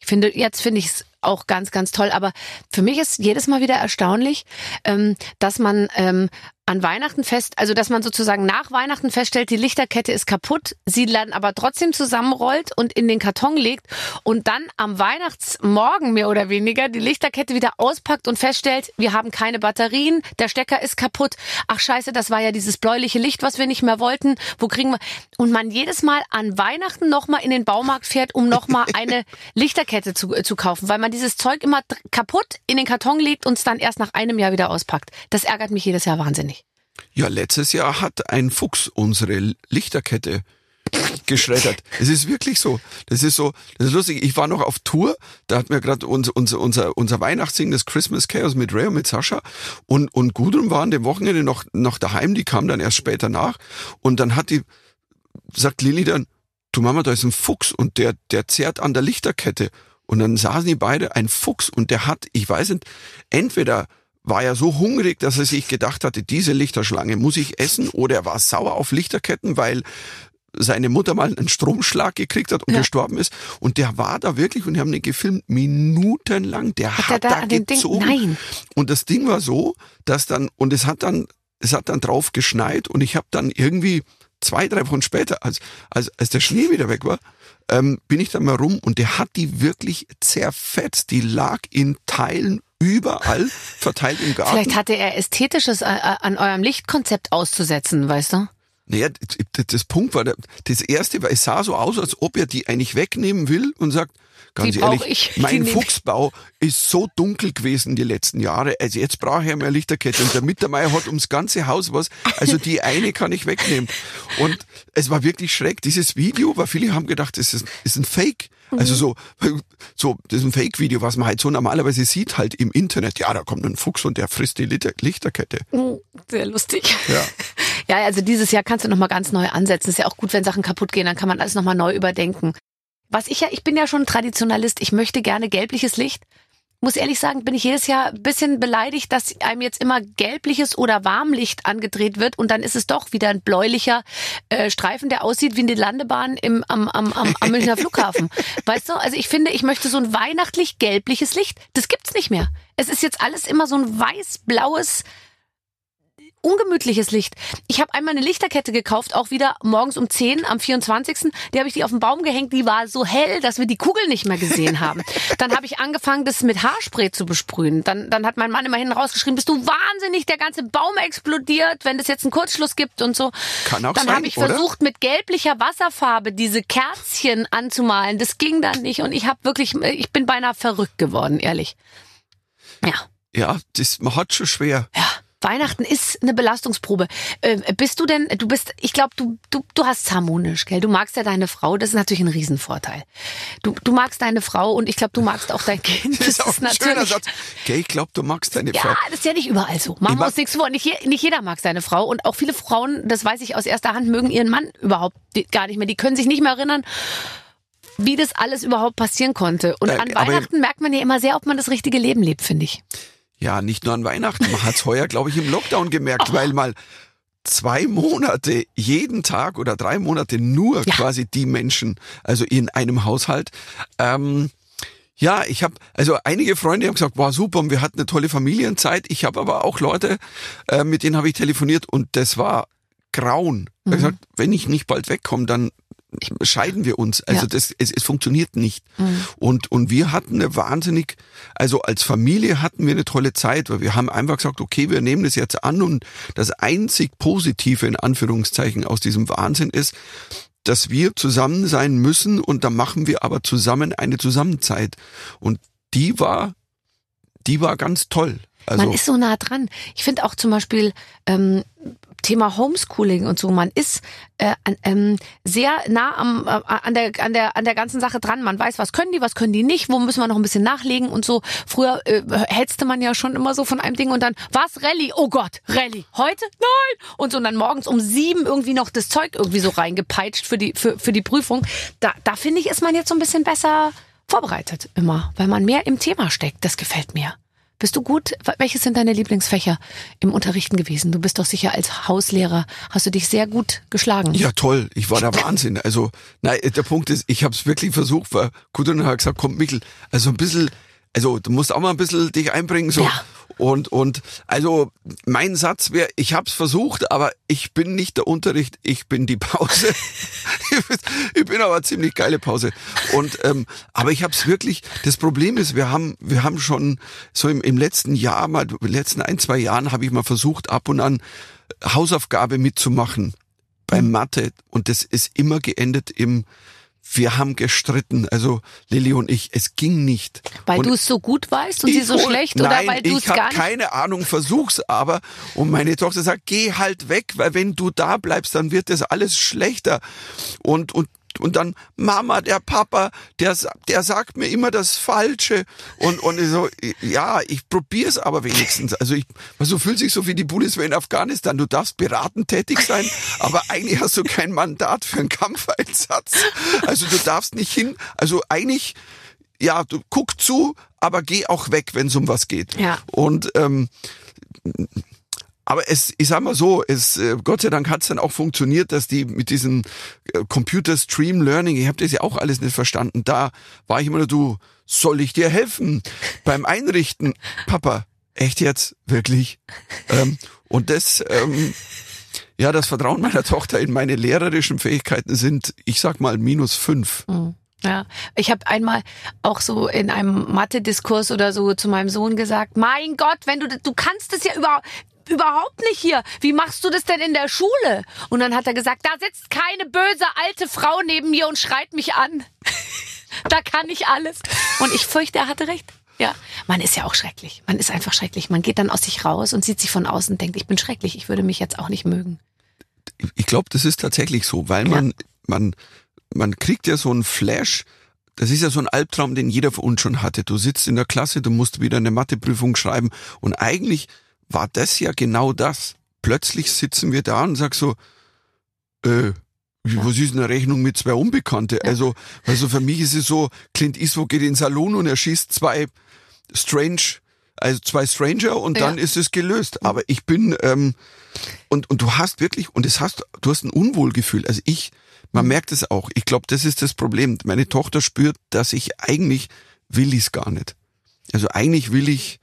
[SPEAKER 2] Ich finde, jetzt finde ich es auch ganz, ganz toll. Aber für mich ist jedes Mal wieder erstaunlich, ähm, dass man ähm, an Weihnachten fest, also dass man sozusagen nach Weihnachten feststellt, die Lichterkette ist kaputt, sie dann aber trotzdem zusammenrollt und in den Karton legt und dann am Weihnachtsmorgen mehr oder weniger die Lichterkette wieder auspackt und feststellt, wir haben keine Batterien, der Stecker ist kaputt. Ach scheiße, das war ja dieses bläuliche Licht, was wir nicht mehr wollten. Wo kriegen wir? Und man jedes Mal an Weihnachten nochmal in den Baumarkt fährt, um nochmal eine (laughs) Lichterkette zu, äh, zu kaufen, weil man dieses Zeug immer kaputt in den Karton legt und es dann erst nach einem Jahr wieder auspackt. Das ärgert mich jedes Jahr wahnsinnig.
[SPEAKER 4] Ja, letztes Jahr hat ein Fuchs unsere Lichterkette geschreddert. Es ist wirklich so. Das ist so, das ist lustig. Ich war noch auf Tour, da hat mir gerade unser, unser, unser, unser Weihnachtssingen, das Christmas Chaos mit Ray und mit Sascha und, und Gudrun waren dem Wochenende noch, noch daheim, die kam dann erst später nach und dann hat die, sagt Lilly dann, du Mama, da ist ein Fuchs und der, der zerrt an der Lichterkette. Und dann saßen die beide, ein Fuchs und der hat, ich weiß nicht, entweder war er so hungrig, dass er sich gedacht hatte, diese Lichterschlange muss ich essen oder er war sauer auf Lichterketten, weil seine Mutter mal einen Stromschlag gekriegt hat und ja. gestorben ist. Und der war da wirklich und die haben den gefilmt minutenlang. Der hat, hat da, da gezogen. Und das Ding war so, dass dann, und es hat dann, es hat dann drauf geschneit und ich habe dann irgendwie zwei, drei Wochen später, als, als, als der Schnee wieder weg war, ähm, bin ich dann mal rum und der hat die wirklich zerfetzt. Die lag in Teilen überall verteilt im Garten.
[SPEAKER 2] Vielleicht hatte er Ästhetisches äh, äh, an eurem Lichtkonzept auszusetzen, weißt du?
[SPEAKER 4] Naja, das Punkt war, das erste war, es sah so aus, als ob er die eigentlich wegnehmen will und sagt, ganz die ehrlich, ich, mein Fuchsbau ist so dunkel gewesen die letzten Jahre, also jetzt brauche ich mehr Lichterkette und der Mittermeier hat ums ganze Haus was, also die eine kann ich wegnehmen. Und es war wirklich schreck, dieses Video, weil viele haben gedacht, es ist, ist ein Fake. Also so, so, das ist ein Fake-Video, was man halt so normalerweise sieht halt im Internet. Ja, da kommt ein Fuchs und der frisst die Lichterkette.
[SPEAKER 2] Oh, sehr lustig. Ja. (laughs) Ja, also dieses Jahr kannst du nochmal ganz neu ansetzen. Ist ja auch gut, wenn Sachen kaputt gehen, dann kann man alles nochmal neu überdenken. Was ich ja, ich bin ja schon Traditionalist. Ich möchte gerne gelbliches Licht muss ehrlich sagen, bin ich jedes Jahr ein bisschen beleidigt, dass einem jetzt immer gelbliches oder Warmlicht angedreht wird und dann ist es doch wieder ein bläulicher äh, Streifen, der aussieht wie eine Landebahn im, am, am, am, am Münchner (laughs) Flughafen. Weißt du, also ich finde, ich möchte so ein weihnachtlich gelbliches Licht. Das gibt's nicht mehr. Es ist jetzt alles immer so ein weiß-blaues ungemütliches Licht. Ich habe einmal eine Lichterkette gekauft, auch wieder morgens um 10 am 24. Die habe ich die auf den Baum gehängt, die war so hell, dass wir die Kugel nicht mehr gesehen haben. (laughs) Dann habe ich angefangen, das mit Haarspray zu besprühen. Dann, dann hat mein Mann immer hinten rausgeschrieben, bist du wahnsinnig, der ganze Baum explodiert, wenn es jetzt einen Kurzschluss gibt und so.
[SPEAKER 4] Kann auch
[SPEAKER 2] dann
[SPEAKER 4] habe
[SPEAKER 2] ich oder? versucht, mit gelblicher Wasserfarbe diese Kerzchen anzumalen. Das ging dann nicht und ich habe wirklich, ich bin beinahe verrückt geworden, ehrlich. Ja.
[SPEAKER 4] Ja, das, man hat schon schwer.
[SPEAKER 2] Ja. Weihnachten ist eine Belastungsprobe. Äh, bist du denn, du bist, ich glaube, du, du, du hast harmonisch, gell? Du magst ja deine Frau, das ist natürlich ein Riesenvorteil. Du, du magst deine Frau und ich glaube, du magst auch dein Kind.
[SPEAKER 4] Das, (laughs) das ist auch ein natürlich, schöner Satz. Gell, ich glaube, du magst deine
[SPEAKER 2] ja,
[SPEAKER 4] Frau.
[SPEAKER 2] Ja, das ist ja nicht überall so. Machen wir uns nichts vor. Nicht, nicht jeder mag seine Frau und auch viele Frauen, das weiß ich aus erster Hand, mögen ihren Mann überhaupt gar nicht mehr. Die können sich nicht mehr erinnern, wie das alles überhaupt passieren konnte. Und äh, an Weihnachten merkt man ja immer sehr, ob man das richtige Leben lebt, finde ich.
[SPEAKER 4] Ja, nicht nur an Weihnachten. Man hat's heuer, glaube ich, im Lockdown gemerkt, weil mal zwei Monate jeden Tag oder drei Monate nur ja. quasi die Menschen, also in einem Haushalt. Ähm, ja, ich habe, also einige Freunde haben gesagt, war super und wir hatten eine tolle Familienzeit. Ich habe aber auch Leute, äh, mit denen habe ich telefoniert und das war Grauen. Mhm. Ich gesagt, wenn ich nicht bald wegkomme, dann scheiden wir uns. Also ja. das, es, es funktioniert nicht. Mhm. Und, und wir hatten eine wahnsinnig, also als Familie hatten wir eine tolle Zeit, weil wir haben einfach gesagt, okay, wir nehmen das jetzt an und das einzig Positive in Anführungszeichen aus diesem Wahnsinn ist, dass wir zusammen sein müssen und da machen wir aber zusammen eine Zusammenzeit. Und die war, die war ganz toll.
[SPEAKER 2] Also man ist so nah dran. Ich finde auch zum Beispiel ähm, Thema Homeschooling und so, man ist äh, ähm, sehr nah am, äh, an, der, an, der, an der ganzen Sache dran. Man weiß, was können die, was können die nicht, wo müssen wir noch ein bisschen nachlegen und so. Früher äh, hetzte man ja schon immer so von einem Ding und dann, was, Rallye? Oh Gott, Rallye. Heute? Nein! Und so und dann morgens um sieben irgendwie noch das Zeug irgendwie so reingepeitscht für die, für, für die Prüfung. Da, da finde ich, ist man jetzt so ein bisschen besser vorbereitet immer, weil man mehr im Thema steckt. Das gefällt mir. Bist du gut? Welches sind deine Lieblingsfächer im Unterrichten gewesen? Du bist doch sicher als Hauslehrer, hast du dich sehr gut geschlagen.
[SPEAKER 4] Ja, toll. Ich war der (laughs) Wahnsinn. Also, nein, der Punkt ist, ich habe es wirklich versucht, weil Gudrun hat gesagt, komm Michel, also ein bisschen also du musst auch mal ein bisschen dich einbringen. So.
[SPEAKER 2] Ja.
[SPEAKER 4] Und, und also mein Satz wäre, ich habe es versucht, aber ich bin nicht der Unterricht, ich bin die Pause. (laughs) ich bin aber ziemlich geile Pause. Und ähm, aber ich habe es wirklich. Das Problem ist, wir haben wir haben schon so im, im letzten Jahr mal, in den letzten ein zwei Jahren habe ich mal versucht ab und an Hausaufgabe mitzumachen beim Mathe und das ist immer geendet im wir haben gestritten, also Lilly und ich, es ging nicht.
[SPEAKER 2] Weil du es so gut weißt und sie so schlecht
[SPEAKER 4] Nein,
[SPEAKER 2] oder weil du es gar nicht.
[SPEAKER 4] keine Ahnung, versuch's aber. Und meine Tochter sagt, geh halt weg, weil wenn du da bleibst, dann wird das alles schlechter. Und, und, und dann, Mama, der Papa, der, der sagt mir immer das Falsche. Und, und ich so, ja, ich probier's aber wenigstens. Also ich, weil so fühlt sich so wie die Bundeswehr in Afghanistan. Du darfst beratend tätig sein, aber eigentlich hast du kein Mandat für einen Kampfeinsatz. Also du darfst nicht hin, also eigentlich, ja, du guck zu, aber geh auch weg, wenn es um was geht.
[SPEAKER 2] Ja.
[SPEAKER 4] Und ähm, aber es, ich sag mal so, es, äh, Gott sei Dank hat es dann auch funktioniert, dass die mit diesem äh, Computer Stream Learning, ich habe das ja auch alles nicht verstanden. Da war ich immer nur, du, soll ich dir helfen beim Einrichten? Papa, echt jetzt? Wirklich? ähm, und das, ähm, ja, das Vertrauen meiner Tochter in meine lehrerischen Fähigkeiten sind, ich sag mal, minus fünf.
[SPEAKER 2] Ja, ich habe einmal auch so in einem Mathe-Diskurs oder so zu meinem Sohn gesagt: Mein Gott, wenn du du kannst es ja überhaupt überhaupt nicht hier. Wie machst du das denn in der Schule? Und dann hat er gesagt: Da sitzt keine böse alte Frau neben mir und schreit mich an. (laughs) da kann ich alles. Und ich fürchte, er hatte recht. Ja, man ist ja auch schrecklich. Man ist einfach schrecklich. Man geht dann aus sich raus und sieht sich von außen und denkt, ich bin schrecklich. Ich würde mich jetzt auch nicht mögen.
[SPEAKER 4] ich glaube, das ist tatsächlich so, weil man, man, man kriegt ja so einen Flash. Das ist ja so ein Albtraum, den jeder von uns schon hatte. Du sitzt in der Klasse, du musst wieder eine Matheprüfung schreiben und eigentlich war das ja genau das. Plötzlich sitzen wir da und sag so, äh, was ist eine Rechnung mit zwei Unbekannte? Also, also für mich ist es so, Clint Eastwood geht in den Salon und er schießt zwei Strange, also zwei Stranger und
[SPEAKER 2] Ja.
[SPEAKER 4] dann ist es gelöst. Aber ich bin, ähm, und, und du hast wirklich, und es hast, du hast ein Unwohlgefühl. Also ich, man merkt es auch. Ich glaube, das ist das Problem. Meine Tochter spürt, dass ich eigentlich will ich's gar nicht. Also eigentlich will ich,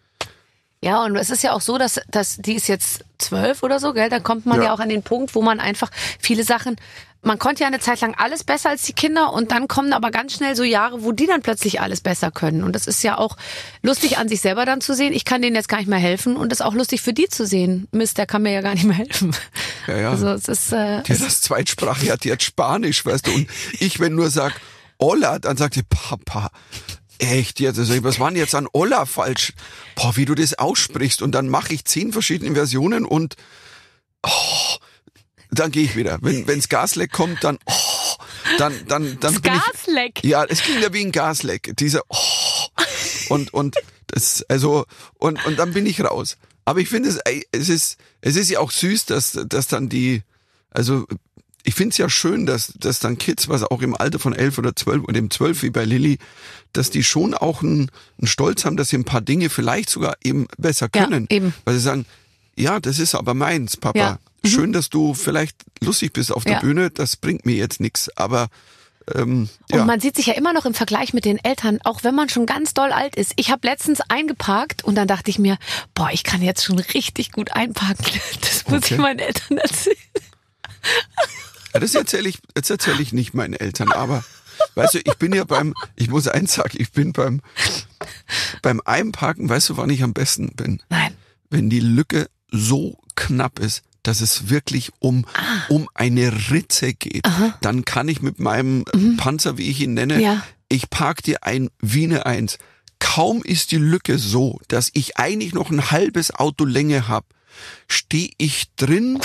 [SPEAKER 2] Ja, und es ist ja auch so, dass, dass die ist jetzt zwölf oder so, gell? Da kommt man ja.
[SPEAKER 4] Ja.
[SPEAKER 2] auch an den Punkt, wo man einfach viele Sachen, man konnte ja eine Zeit lang alles besser als die Kinder und dann kommen aber ganz schnell so Jahre, wo die dann plötzlich alles besser können. Und das ist ja auch lustig an sich selber dann zu sehen. Ich kann denen jetzt gar nicht mehr helfen und das ist auch lustig für die zu sehen. Mist, der kann mir ja gar nicht mehr helfen.
[SPEAKER 4] Ja, ja.
[SPEAKER 2] Also es ist, äh,
[SPEAKER 4] die hat das Zweitsprache, hat die hat Spanisch, weißt du, und ich, wenn nur sag, Hola, dann sagt sie, Papa, echt jetzt, also was war denn jetzt an Hola falsch? Boah, wie du das aussprichst und dann mache ich zehn verschiedene Versionen und oh, dann gehe ich wieder. Wenn wenns Gasleck kommt, dann oh, dann dann dann
[SPEAKER 2] das
[SPEAKER 4] bin ich
[SPEAKER 2] Gasleck.
[SPEAKER 4] ja, es ging ja wie ein Gasleck. Dieser oh, und und das also und und dann bin ich raus. Aber ich finde es es ist es ist ja auch süß, dass dass dann die also ich finde es ja schön, dass dass dann Kids, was auch im Alter von elf oder zwölf oder im zwölf wie bei Lilly, dass die schon auch einen, einen Stolz haben, dass sie ein paar Dinge vielleicht sogar eben besser
[SPEAKER 2] Ja,
[SPEAKER 4] können,
[SPEAKER 2] eben.
[SPEAKER 4] weil sie sagen, ja, das ist aber meins, Papa.
[SPEAKER 2] Ja. Mhm.
[SPEAKER 4] Schön, dass du vielleicht lustig bist auf der
[SPEAKER 2] Ja.
[SPEAKER 4] Bühne, das bringt mir jetzt nichts, aber ähm,
[SPEAKER 2] Und
[SPEAKER 4] ja.
[SPEAKER 2] man sieht sich ja immer noch im Vergleich mit den Eltern, auch wenn man schon ganz doll alt ist. Ich habe letztens eingeparkt und dann dachte ich mir, boah, ich kann jetzt schon richtig gut einparken. (laughs) Das muss
[SPEAKER 4] Okay.
[SPEAKER 2] ich meinen Eltern erzählen. (laughs)
[SPEAKER 4] Ja, das erzähle ich, das erzähle ich nicht meinen Eltern, aber weißt du, ich bin ja beim, ich muss eins sagen, ich bin beim, beim Einparken, weißt du, wann ich am besten bin?
[SPEAKER 2] Nein.
[SPEAKER 4] Wenn die Lücke so knapp ist, dass es wirklich um,
[SPEAKER 2] Ah.
[SPEAKER 4] um eine Ritze geht, dann kann ich mit meinem Panzer, wie ich ihn nenne,
[SPEAKER 2] Mhm. Ja.
[SPEAKER 4] ich park dir ein wie eine Eins. Kaum ist die Lücke so, dass ich eigentlich noch ein halbes Auto Länge habe, stehe ich drin,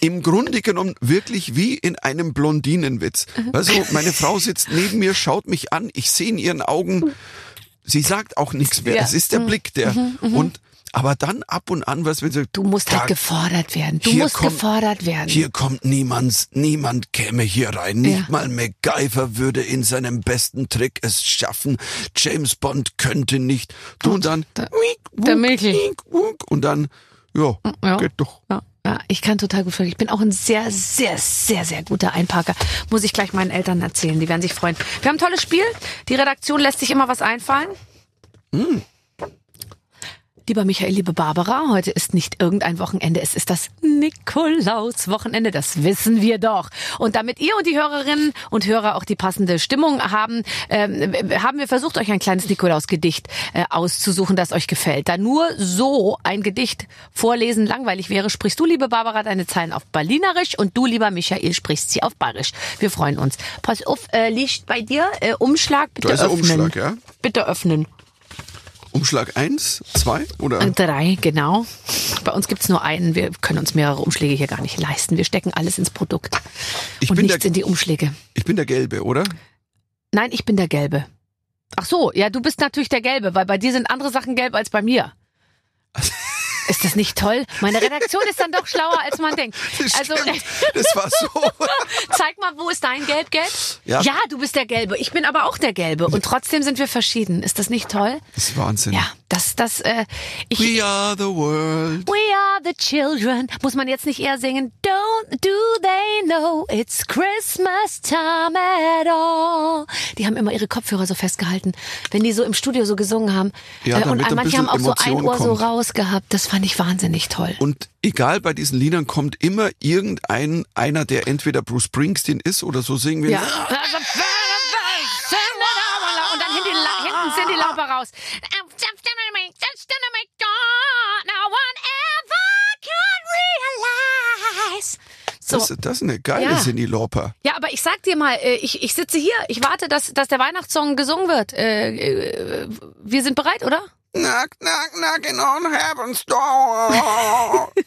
[SPEAKER 4] im Grunde genommen wirklich wie in einem Blondinenwitz. Also meine Frau sitzt neben mir, schaut mich an, ich sehe in ihren Augen, sie sagt auch nichts mehr.
[SPEAKER 2] Ja.
[SPEAKER 4] Es ist der Blick, der und aber dann ab und an, was wenn sie
[SPEAKER 2] Du musst halt
[SPEAKER 4] da-
[SPEAKER 2] gefordert werden. Du musst
[SPEAKER 4] kommt-
[SPEAKER 2] gefordert werden.
[SPEAKER 4] hier kommt niemand, niemand käme hier rein. Nicht
[SPEAKER 2] Ja.
[SPEAKER 4] mal MacGyver würde in seinem besten Trick es schaffen. James Bond könnte nicht. Du und dann,
[SPEAKER 2] der- der Mäkel.
[SPEAKER 4] und dann, ja,
[SPEAKER 2] Ja.
[SPEAKER 4] geht doch.
[SPEAKER 2] Ja, ja, ich kann total gut folgen. Ich bin auch ein sehr, sehr, sehr, sehr guter Einparker. Muss ich gleich meinen Eltern erzählen. Die werden sich freuen. Wir haben ein tolles Spiel. Die Redaktion lässt sich immer was einfallen. Lieber Michael, liebe Barbara, heute ist nicht irgendein Wochenende, es ist das Nikolaus-Wochenende, das wissen wir doch. Und damit ihr und die Hörerinnen und Hörer auch die passende Stimmung haben, ähm, haben wir versucht, euch ein kleines Nikolaus-Gedicht äh, auszusuchen, das euch gefällt. Da nur so ein Gedicht vorlesen langweilig wäre, sprichst du, liebe Barbara, deine Zeilen auf Berlinerisch und du, lieber Michael, sprichst sie auf Bayerisch. Wir freuen uns. Pass auf, äh, liegt bei dir äh, Umschlag, bitte
[SPEAKER 4] Da ist
[SPEAKER 2] öffnen.
[SPEAKER 4] Umschlag, ja?
[SPEAKER 2] Bitte öffnen.
[SPEAKER 4] Umschlag eins, zwei oder?
[SPEAKER 2] Drei, genau. Bei uns gibt's nur einen. Wir können uns mehrere Umschläge hier gar nicht leisten. Wir stecken alles ins Produkt
[SPEAKER 4] Ich
[SPEAKER 2] und
[SPEAKER 4] bin,
[SPEAKER 2] nichts
[SPEAKER 4] der,
[SPEAKER 2] in die Umschläge.
[SPEAKER 4] ich bin der Gelbe, oder?
[SPEAKER 2] Nein, ich bin der Gelbe. Ach so, ja, du bist natürlich der Gelbe, weil bei dir sind andere Sachen gelb als bei mir. Ist das nicht toll? Meine Redaktion ist dann doch schlauer, als man denkt. (laughs)
[SPEAKER 4] Das
[SPEAKER 2] Also,
[SPEAKER 4] stimmt. Das war so. (laughs)
[SPEAKER 2] zeig mal, wo ist dein Gelb-Gelb?
[SPEAKER 4] Ja.
[SPEAKER 2] ja, du bist der Gelbe. Ich bin aber auch der Gelbe. Und trotzdem sind wir verschieden. Ist das nicht toll?
[SPEAKER 4] Das ist Wahnsinn.
[SPEAKER 2] Ja, das, das, äh, ich,
[SPEAKER 4] We are the world.
[SPEAKER 2] We are the children. Muss man jetzt nicht eher singen? Don't do they know it's Christmas time at all? Die haben immer ihre Kopfhörer so festgehalten, wenn die so im Studio so gesungen haben.
[SPEAKER 4] Ja,
[SPEAKER 2] Äh, und manche haben auch
[SPEAKER 4] bisschen
[SPEAKER 2] so ein
[SPEAKER 4] Emotion
[SPEAKER 2] Ohr so
[SPEAKER 4] kommt.
[SPEAKER 2] rausgehabt. Das fand ich wahnsinnig toll.
[SPEAKER 4] Und egal bei diesen Liedern kommt immer irgendein einer, der entweder Bruce Springsteen ist oder so singen wir.
[SPEAKER 2] Ja. Und dann hinten, hinten sind die Lauper raus. So.
[SPEAKER 4] Das, das ist eine geile
[SPEAKER 2] Ja.
[SPEAKER 4] Cindy Lauper.
[SPEAKER 2] Ja, aber ich sag dir mal, äh, ich, ich sitze hier, ich warte, dass, dass der Weihnachtssong gesungen wird. Äh, äh, wir sind bereit, oder?
[SPEAKER 4] Knock, knock, knocking on heaven's door. (laughs)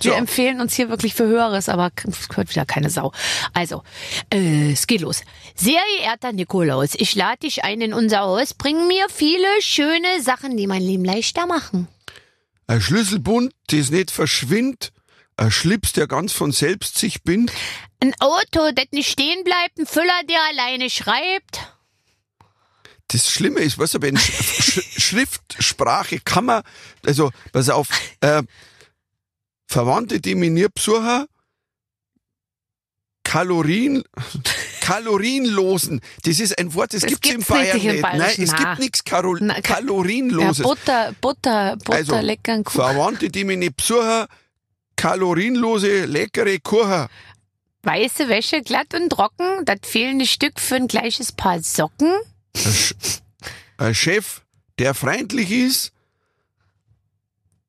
[SPEAKER 2] Wir
[SPEAKER 4] So.
[SPEAKER 2] empfehlen uns hier wirklich für Höheres, aber es hört wieder keine Sau. Also, äh, es geht los. Sehr geehrter Nikolaus, ich lade dich ein in unser Haus. Bring mir viele schöne Sachen, die mein Leben leichter machen.
[SPEAKER 4] Ein Schlüsselbund, das nicht verschwindt. Ein Schlips, der ganz von selbst sich bindt.
[SPEAKER 2] Ein Auto, das nicht stehen bleibt, ein Füller, der alleine schreibt.
[SPEAKER 4] Das Schlimme ist, weißt du, wenn Sch Sch Schriftsprache kann man, also, pass auf, äh, Verwandte, die mich nie besuchen, Kalorien, kalorienlosen, das ist ein Wort, das,
[SPEAKER 2] Das
[SPEAKER 4] gibt's in
[SPEAKER 2] gibt's
[SPEAKER 4] Bayern
[SPEAKER 2] nicht im
[SPEAKER 4] nicht. Nein, es gibt nichts Karol
[SPEAKER 2] Na, ka- Ja,
[SPEAKER 4] kalorienloses.
[SPEAKER 2] Butter, Butter, Butter,
[SPEAKER 4] also,
[SPEAKER 2] leckeren Kuchen.
[SPEAKER 4] Verwandte, die mich nicht besuchen, kalorienlose, leckere Kuchen.
[SPEAKER 2] Weiße Wäsche, glatt und trocken, das fehlende Stück für ein gleiches Paar Socken.
[SPEAKER 4] Ein, Sch ein Chef, der freundlich ist,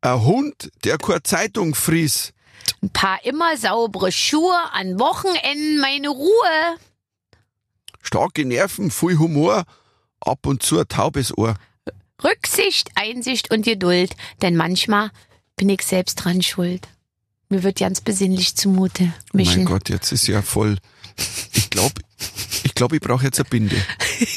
[SPEAKER 4] ein Hund, der keine Zeitung frisst.
[SPEAKER 2] Ein paar immer saubere Schuhe, an Wochenenden meine Ruhe.
[SPEAKER 4] Starke Nerven, viel Humor, ab und zu ein taubes Ohr.
[SPEAKER 2] Rücksicht, Einsicht und Geduld, denn manchmal bin ich selbst dran schuld. Mir wird ganz besinnlich zumute. Mischen.
[SPEAKER 4] Mein Gott, jetzt ist ja voll. Ich glaube, ich, glaub, ich brauche jetzt eine Binde.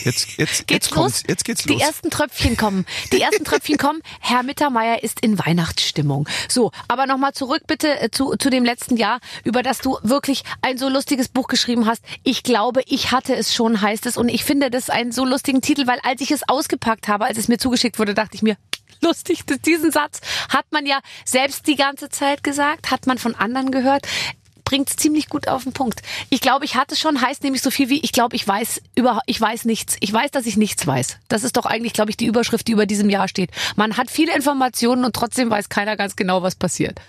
[SPEAKER 4] Jetzt, jetzt, (laughs)
[SPEAKER 2] Geht's
[SPEAKER 4] jetzt kommt's,
[SPEAKER 2] los?
[SPEAKER 4] jetzt geht's
[SPEAKER 2] Die
[SPEAKER 4] los.
[SPEAKER 2] ersten Tröpfchen kommen. Die ersten Tröpfchen kommen. Herr Mittermeier ist in Weihnachtsstimmung. So, aber nochmal zurück bitte äh, zu, zu dem letzten Jahr, über das du wirklich ein so lustiges Buch geschrieben hast. Ich glaube, ich hatte es schon, heißt es. Und ich finde das einen so lustigen Titel, weil als ich es ausgepackt habe, als es mir zugeschickt wurde, dachte ich mir, lustig, diesen Satz hat man ja selbst die ganze Zeit gesagt, hat man von anderen gehört bringt's ziemlich gut auf den Punkt. Ich glaube, ich hatte schon, heißt nämlich so viel wie, ich glaube, ich weiß über, ich weiß nichts. Ich weiß, dass ich nichts weiß. Das ist doch eigentlich, glaube ich, die Überschrift, die über diesem Jahr steht. Man hat viele Informationen und trotzdem weiß keiner ganz genau, was passiert.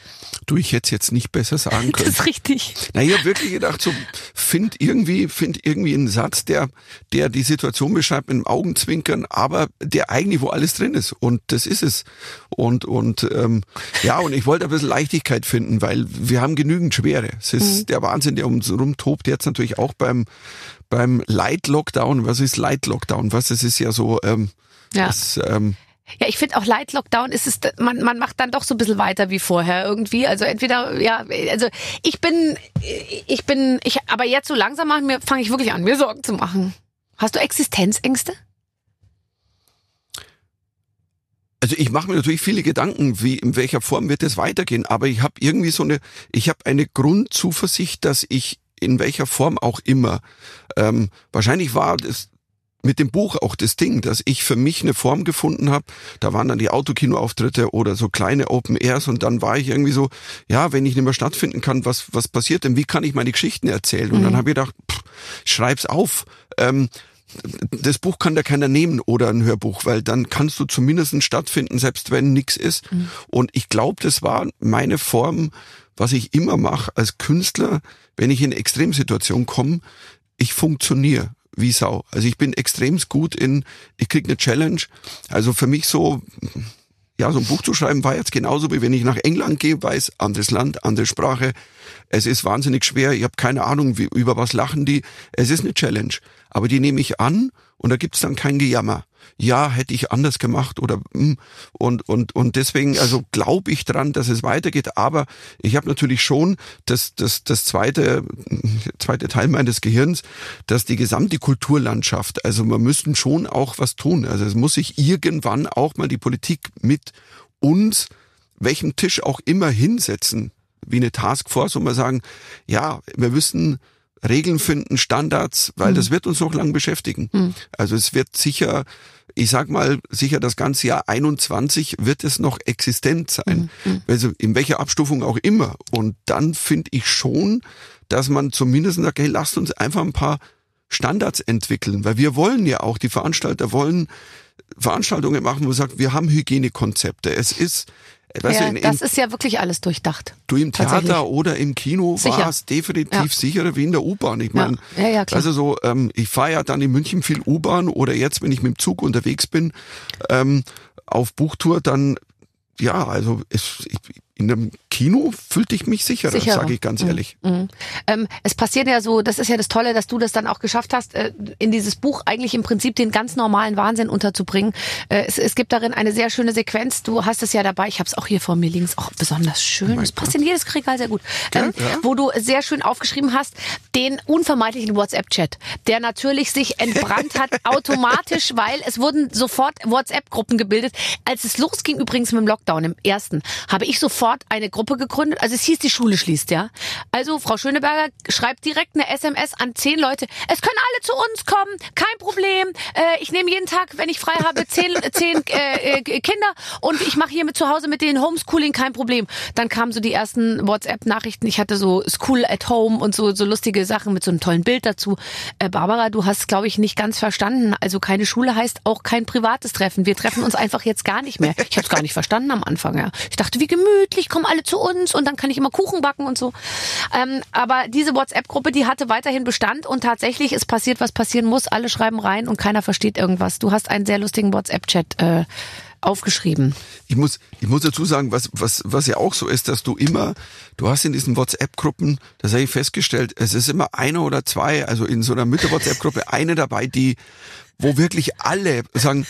[SPEAKER 4] Du, ich hätte es jetzt nicht besser sagen (laughs)
[SPEAKER 2] Das
[SPEAKER 4] können.
[SPEAKER 2] ist richtig.
[SPEAKER 4] Na, ich habe wirklich gedacht, so find irgendwie, find irgendwie einen Satz, der, der die Situation beschreibt mit dem Augenzwinkern, aber der eigentlich wo alles drin ist. Und das ist es. Und und ähm, ja, und ich wollte ein bisschen Leichtigkeit finden, weil wir haben genügend Schwere. Ist der Wahnsinn, der um uns rumtobt. Jetzt natürlich auch beim beim Light Lockdown. Was ist Light Lockdown? Was? Das ist ja so. Ähm,
[SPEAKER 2] Ja.
[SPEAKER 4] Das, ähm,
[SPEAKER 2] Ja, ich finde auch Light Lockdown ist es, man, man macht dann doch so ein bisschen weiter wie vorher irgendwie. Also entweder, ja, also ich bin, ich bin, ich, aber jetzt so langsam fange ich wirklich an, mir Sorgen zu machen. Hast du Existenzängste?
[SPEAKER 4] Also ich mache mir natürlich viele Gedanken, wie in welcher Form wird es weitergehen, aber ich habe irgendwie so eine, ich habe eine Grundzuversicht, dass ich in welcher Form auch immer, ähm, wahrscheinlich war das mit dem Buch auch das Ding, dass ich für mich eine Form gefunden habe. Da waren dann die Autokinoauftritte oder so kleine Open Airs und dann war ich irgendwie so, ja, wenn ich nicht mehr stattfinden kann, was was passiert denn? Wie kann ich meine Geschichten erzählen? Und dann habe ich gedacht, pff, schreib's auf. Ähm, das Buch kann da keiner nehmen oder ein Hörbuch, weil dann kannst du zumindest stattfinden, selbst wenn nichts ist. Mhm. Und ich glaube, das war meine Form, was ich immer mache als Künstler, wenn ich in Extremsituationen komme, ich funktioniere wie Sau. Also ich bin extremst gut in, ich krieg eine Challenge. Also für mich so, ja, so ein Buch zu schreiben war jetzt genauso wie wenn ich nach England gehe, weiß, anderes Land, andere Sprache. Es ist wahnsinnig schwer. Ich habe keine Ahnung, wie, über was lachen die. Es ist eine Challenge. Aber die nehme ich an und da gibt's dann kein Gejammer. Ja, hätte ich anders gemacht oder hm, und und und deswegen also glaube ich dran, dass es weitergeht, aber ich habe natürlich schon das das das zweite zweite Teil meines Gehirns, dass die gesamte Kulturlandschaft, also man müssten schon auch was tun. Also es muss sich irgendwann auch mal die Politik mit uns welchem Tisch auch immer hinsetzen, wie eine Taskforce, und mal sagen, ja, wir müssen Regeln finden, Standards, weil mhm. das wird uns noch lang beschäftigen. Mhm. Also es wird sicher, ich sag mal, sicher das ganze Jahr 21 wird es noch existent sein. Mhm. Also in welcher Abstufung auch immer. Und dann finde ich schon, dass man zumindest sagt, hey, lasst uns einfach ein paar Standards entwickeln, weil wir wollen ja auch, die Veranstalter wollen Veranstaltungen machen, wo man sagt, wir haben Hygienekonzepte. Es ist
[SPEAKER 2] Weißt ja, du, in, das ist ja wirklich alles durchdacht.
[SPEAKER 4] Du im Theater oder im Kino war es definitiv ja. sicherer wie in der U-Bahn. Ich meine, ja. ja, also so, ähm, ich fahre ja dann in München viel U-Bahn oder jetzt, wenn ich mit dem Zug unterwegs bin, ähm, auf Buchtour, dann ja, also es, ich, in einem Kino fühlte ich mich sicherer, sicherer. sage ich ganz mhm. ehrlich. Mhm.
[SPEAKER 2] Ähm, es passiert ja so, das ist ja das Tolle, dass du das dann auch geschafft hast, äh, in dieses Buch eigentlich im Prinzip den ganz normalen Wahnsinn unterzubringen. Äh, es, es, gibt darin eine sehr schöne Sequenz. Du hast es ja dabei. Ich habe es auch hier vor mir links. Auch besonders schön. Es passt in jedes Regal sehr gut. Ähm, ja. Wo du sehr schön aufgeschrieben hast, den unvermeidlichen WhatsApp-Chat, der natürlich sich entbrannt hat (laughs) automatisch, weil es wurden sofort WhatsApp-Gruppen gebildet. Als es losging übrigens mit dem Lockdown im ersten, habe ich sofort eine Gruppe gegründet. Also es hieß, die Schule schließt, ja. Also Frau Schöneberger schreibt direkt eine SMS an zehn Leute. Es können alle zu uns kommen, kein Problem. Äh, ich nehme jeden Tag, wenn ich frei habe, zehn, (laughs) zehn äh, äh, Kinder und ich mache hier mit zu Hause mit denen Homeschooling, kein Problem. Dann kamen so die ersten WhatsApp-Nachrichten. Ich hatte so School at Home und so so lustige Sachen mit so einem tollen Bild dazu. Äh, Barbara, du hast, glaube ich, nicht ganz verstanden. Also keine Schule heißt auch kein privates Treffen. Wir treffen uns einfach jetzt gar nicht mehr. Ich habe es gar nicht verstanden am Anfang. Ja. Ich dachte, wie gemütlich, kommen alle zu uns und dann kann ich immer Kuchen backen und so. Ähm, aber diese WhatsApp-Gruppe, die hatte weiterhin Bestand und tatsächlich ist passiert, was passieren muss. Alle schreiben rein und keiner versteht irgendwas. Du hast einen sehr lustigen WhatsApp-Chat. Äh, aufgeschrieben.
[SPEAKER 4] Ich muss, ich muss dazu sagen, was, was, was ja auch so ist, dass du immer, du hast in diesen WhatsApp-Gruppen, das habe ich festgestellt, es ist immer einer oder zwei, also in so einer Mütter-WhatsApp-Gruppe eine dabei, die, wo wirklich alle sagen,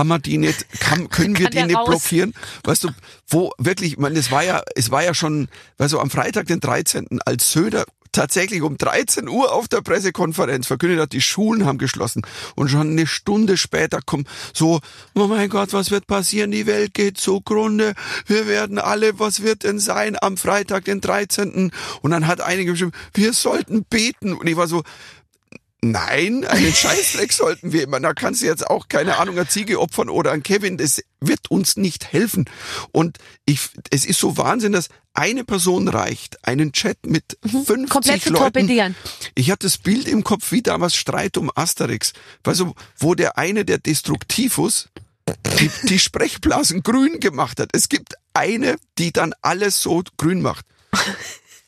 [SPEAKER 4] kann man die nicht, kann, (laughs) können wir die nicht raus? blockieren? Weißt du, wo wirklich, ich meine, es war ja, es war ja schon, weißt du, am Freitag, den 13., als Söder tatsächlich um 13 Uhr auf der Pressekonferenz verkündet hat, die Schulen haben geschlossen. Und schon eine Stunde später kommt so, oh mein Gott, was wird passieren? Die Welt geht zugrunde. Wir werden alle, was wird denn sein am Freitag, den 13. Und dann hat einige geschrieben, wir sollten beten. Und ich war so, Nein, einen Scheißdreck sollten wir immer. Da kannst du jetzt auch, keine Ahnung, eine Ziege opfern oder ein Kevin. Das wird uns nicht helfen. Und ich, es ist so Wahnsinn, dass eine Person reicht, einen Chat mit mhm. 50 Komplett Leuten. Torpedieren. Ich hatte das Bild im Kopf wie damals Streit um Asterix. Weißt du, wo der eine, der Destruktivus, die, die Sprechblasen (laughs) grün gemacht hat. Es gibt eine, die dann alles so grün macht.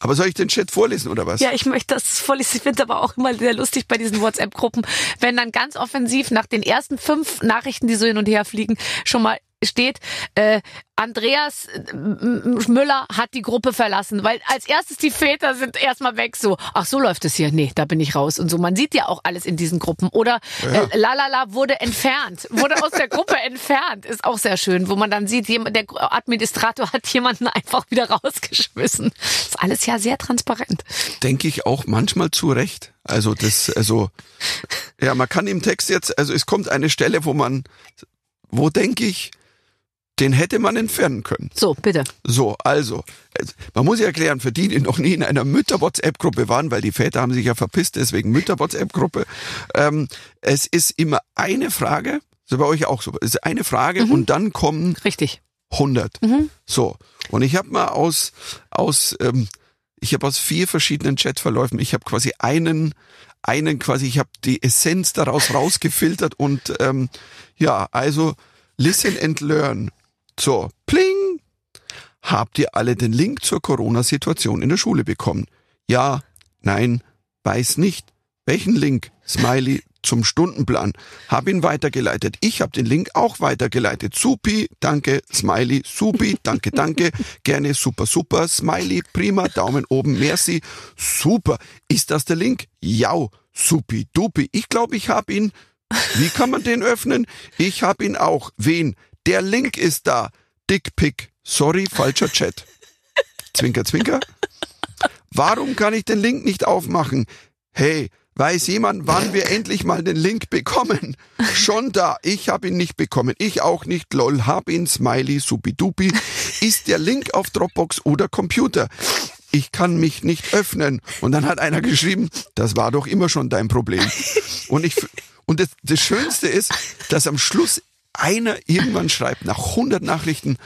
[SPEAKER 4] Aber soll ich den Chat vorlesen oder was?
[SPEAKER 2] Ja, ich möchte das vorlesen. Ich finde aber auch immer sehr lustig bei diesen WhatsApp-Gruppen, wenn dann ganz offensiv nach den ersten fünf Nachrichten, die so hin und her fliegen, schon mal steht, äh, Andreas äh, Müller hat die Gruppe verlassen, weil als erstes die Väter sind erstmal weg, so, ach so läuft es hier, nee, da bin ich raus und so. Man sieht ja auch alles in diesen Gruppen. Oder ja. äh, Lalala wurde entfernt, wurde aus der Gruppe (laughs) entfernt, ist auch sehr schön, wo man dann sieht, der Administrator hat jemanden einfach wieder rausgeschmissen. Ist alles ja sehr transparent.
[SPEAKER 4] Denke ich auch manchmal zu Recht. Also das, also, ja, man kann im Text jetzt, also es kommt eine Stelle, wo man, wo denke ich, den hätte man entfernen können.
[SPEAKER 2] So, bitte.
[SPEAKER 4] So, also, man muss ja erklären, für die, die noch nie in einer Mütter-WhatsApp-Gruppe waren, weil die Väter haben sich ja verpisst, deswegen Mütter-WhatsApp-Gruppe. Ähm, es ist immer eine Frage, so bei euch auch so, es ist eine Frage mhm. und dann kommen
[SPEAKER 2] Richtig.
[SPEAKER 4] 100. Mhm. So, und ich habe mal aus, aus ähm, ich habe aus vier verschiedenen Chatverläufen, ich habe quasi einen, einen quasi, ich habe die Essenz daraus rausgefiltert und ähm, ja, also listen and learn. So, pling. Habt ihr alle den Link zur Corona-Situation in der Schule bekommen? Ja, nein, weiß nicht. Welchen Link? Smiley zum Stundenplan. Hab ihn weitergeleitet. Ich habe den Link auch weitergeleitet. Supi, danke, Smiley, supi, danke, danke. Gerne, super, super, Smiley, prima, Daumen oben, merci, super. Ist das der Link? Ja, supi, dupi. Ich glaube, ich habe ihn. Wie kann man den öffnen? Ich habe ihn auch. Wen? Der Link ist da. Dickpick. Sorry, falscher Chat. Zwinker, zwinker. Warum kann ich den Link nicht aufmachen? Hey, Weiß jemand, wann wir endlich mal den Link bekommen? Schon da. Ich habe ihn nicht bekommen. Ich auch nicht. Lol. Hab ihn. Smiley. Supidupi. Ist der Link auf Dropbox oder Computer? Ich kann mich nicht öffnen. Und dann hat einer geschrieben, das war doch immer schon dein Problem. Und ich, und das, das Schönste ist, dass am Schluss einer irgendwann schreibt, nach 100 Nachrichten,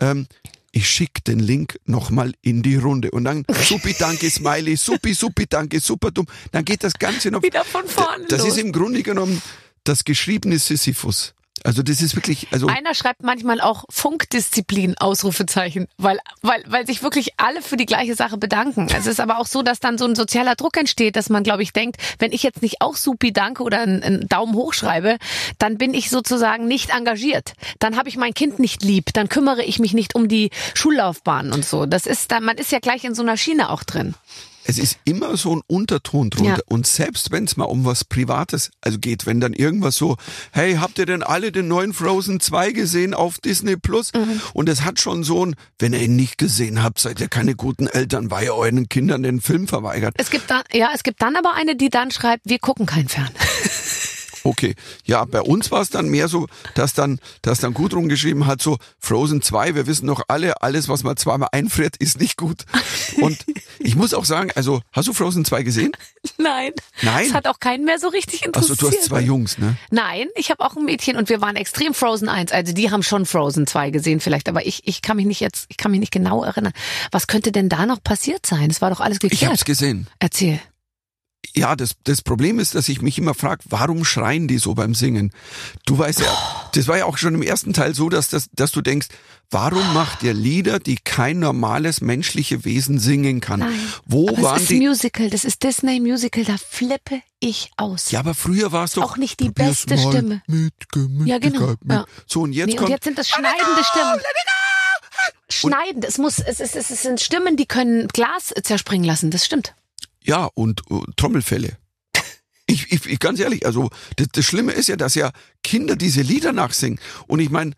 [SPEAKER 4] ähm, ich schick den Link nochmal in die Runde. Und dann supi, danke, Smiley, supi, supi, danke, super dumm. Dann geht das Ganze noch.
[SPEAKER 2] Wieder von vorne.
[SPEAKER 4] Das
[SPEAKER 2] los.
[SPEAKER 4] ist im Grunde genommen das geschriebene Sisyphus. Also das ist wirklich, also
[SPEAKER 2] Einer schreibt manchmal auch Funkdisziplin, Ausrufezeichen, weil, weil, weil sich wirklich alle für die gleiche Sache bedanken. Es ist aber auch so, dass dann so ein sozialer Druck entsteht, dass man, glaube ich, denkt, wenn ich jetzt nicht auch Supi danke oder einen, einen Daumen hoch schreibe, dann bin ich sozusagen nicht engagiert. Dann habe ich mein Kind nicht lieb, dann kümmere ich mich nicht um die Schullaufbahn und so. Das ist dann, man ist ja gleich in so einer Schiene auch drin.
[SPEAKER 4] Es ist immer so ein Unterton drunter.
[SPEAKER 2] Ja.
[SPEAKER 4] Und selbst wenn es mal um was Privates also geht, wenn dann irgendwas so, hey, habt ihr denn alle den neuen Frozen 2 gesehen auf Disney Plus?
[SPEAKER 2] Mhm.
[SPEAKER 4] Und es hat schon so ein, wenn ihr ihn nicht gesehen habt, seid ihr keine guten Eltern, weil ihr euren Kindern den Film verweigert.
[SPEAKER 2] Es gibt dann, ja, es gibt dann aber eine, die dann schreibt, wir gucken kein Fern. (laughs)
[SPEAKER 4] Okay, ja, bei uns war es dann mehr so, dass dann, dass dann Gudrun geschrieben hat, so Frozen 2, wir wissen doch alle, alles, was man zweimal einfriert, ist nicht gut. Und ich muss auch sagen, also, hast du Frozen 2 gesehen? (laughs)
[SPEAKER 2] Nein.
[SPEAKER 4] Nein?
[SPEAKER 2] Das hat auch keinen mehr so richtig
[SPEAKER 4] Achso,
[SPEAKER 2] interessiert.
[SPEAKER 4] du hast zwei Jungs, ne?
[SPEAKER 2] Nein, ich habe auch ein Mädchen und wir waren extrem Frozen 1. Also die haben schon Frozen 2 gesehen vielleicht, aber ich, ich kann mich nicht jetzt, ich kann mich nicht genau erinnern. Was könnte denn da noch passiert sein? Es war doch alles
[SPEAKER 4] Ich
[SPEAKER 2] geklärt.
[SPEAKER 4] hab's gesehen.
[SPEAKER 2] Erzähl.
[SPEAKER 4] Ja, das, das Problem ist, dass ich mich immer frage, warum schreien die so beim Singen? Du weißt ja, das war ja auch schon im ersten Teil so, dass, das, dass du denkst, warum macht ihr Lieder, die kein normales menschliche Wesen singen kann?
[SPEAKER 2] Nein.
[SPEAKER 4] Wo
[SPEAKER 2] aber
[SPEAKER 4] waren
[SPEAKER 2] es ist
[SPEAKER 4] die?
[SPEAKER 2] Musical, das ist Disney Musical, da flippe ich aus.
[SPEAKER 4] Ja, aber früher war es doch
[SPEAKER 2] Auch nicht die beste Stimme.
[SPEAKER 4] Mit.
[SPEAKER 2] Ja, genau. Ja.
[SPEAKER 4] So und jetzt
[SPEAKER 2] Nee, und
[SPEAKER 4] kommt
[SPEAKER 2] jetzt sind das schneidende Stimmen. Schneidend. Es muss, es, ist, es sind Stimmen, die können Glas zerspringen lassen. Das stimmt.
[SPEAKER 4] Ja, und äh, Trommelfälle. Ich, ich, ich ganz ehrlich, also das, das Schlimme ist ja, dass ja Kinder diese Lieder nachsingen. Und ich meine,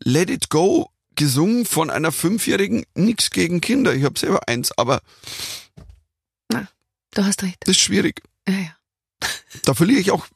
[SPEAKER 4] Let It Go gesungen von einer Fünfjährigen, nix gegen Kinder. Ich habe selber eins, aber
[SPEAKER 2] Du hast recht.
[SPEAKER 4] das ist schwierig.
[SPEAKER 2] Ja, ja.
[SPEAKER 4] Da verliere ich auch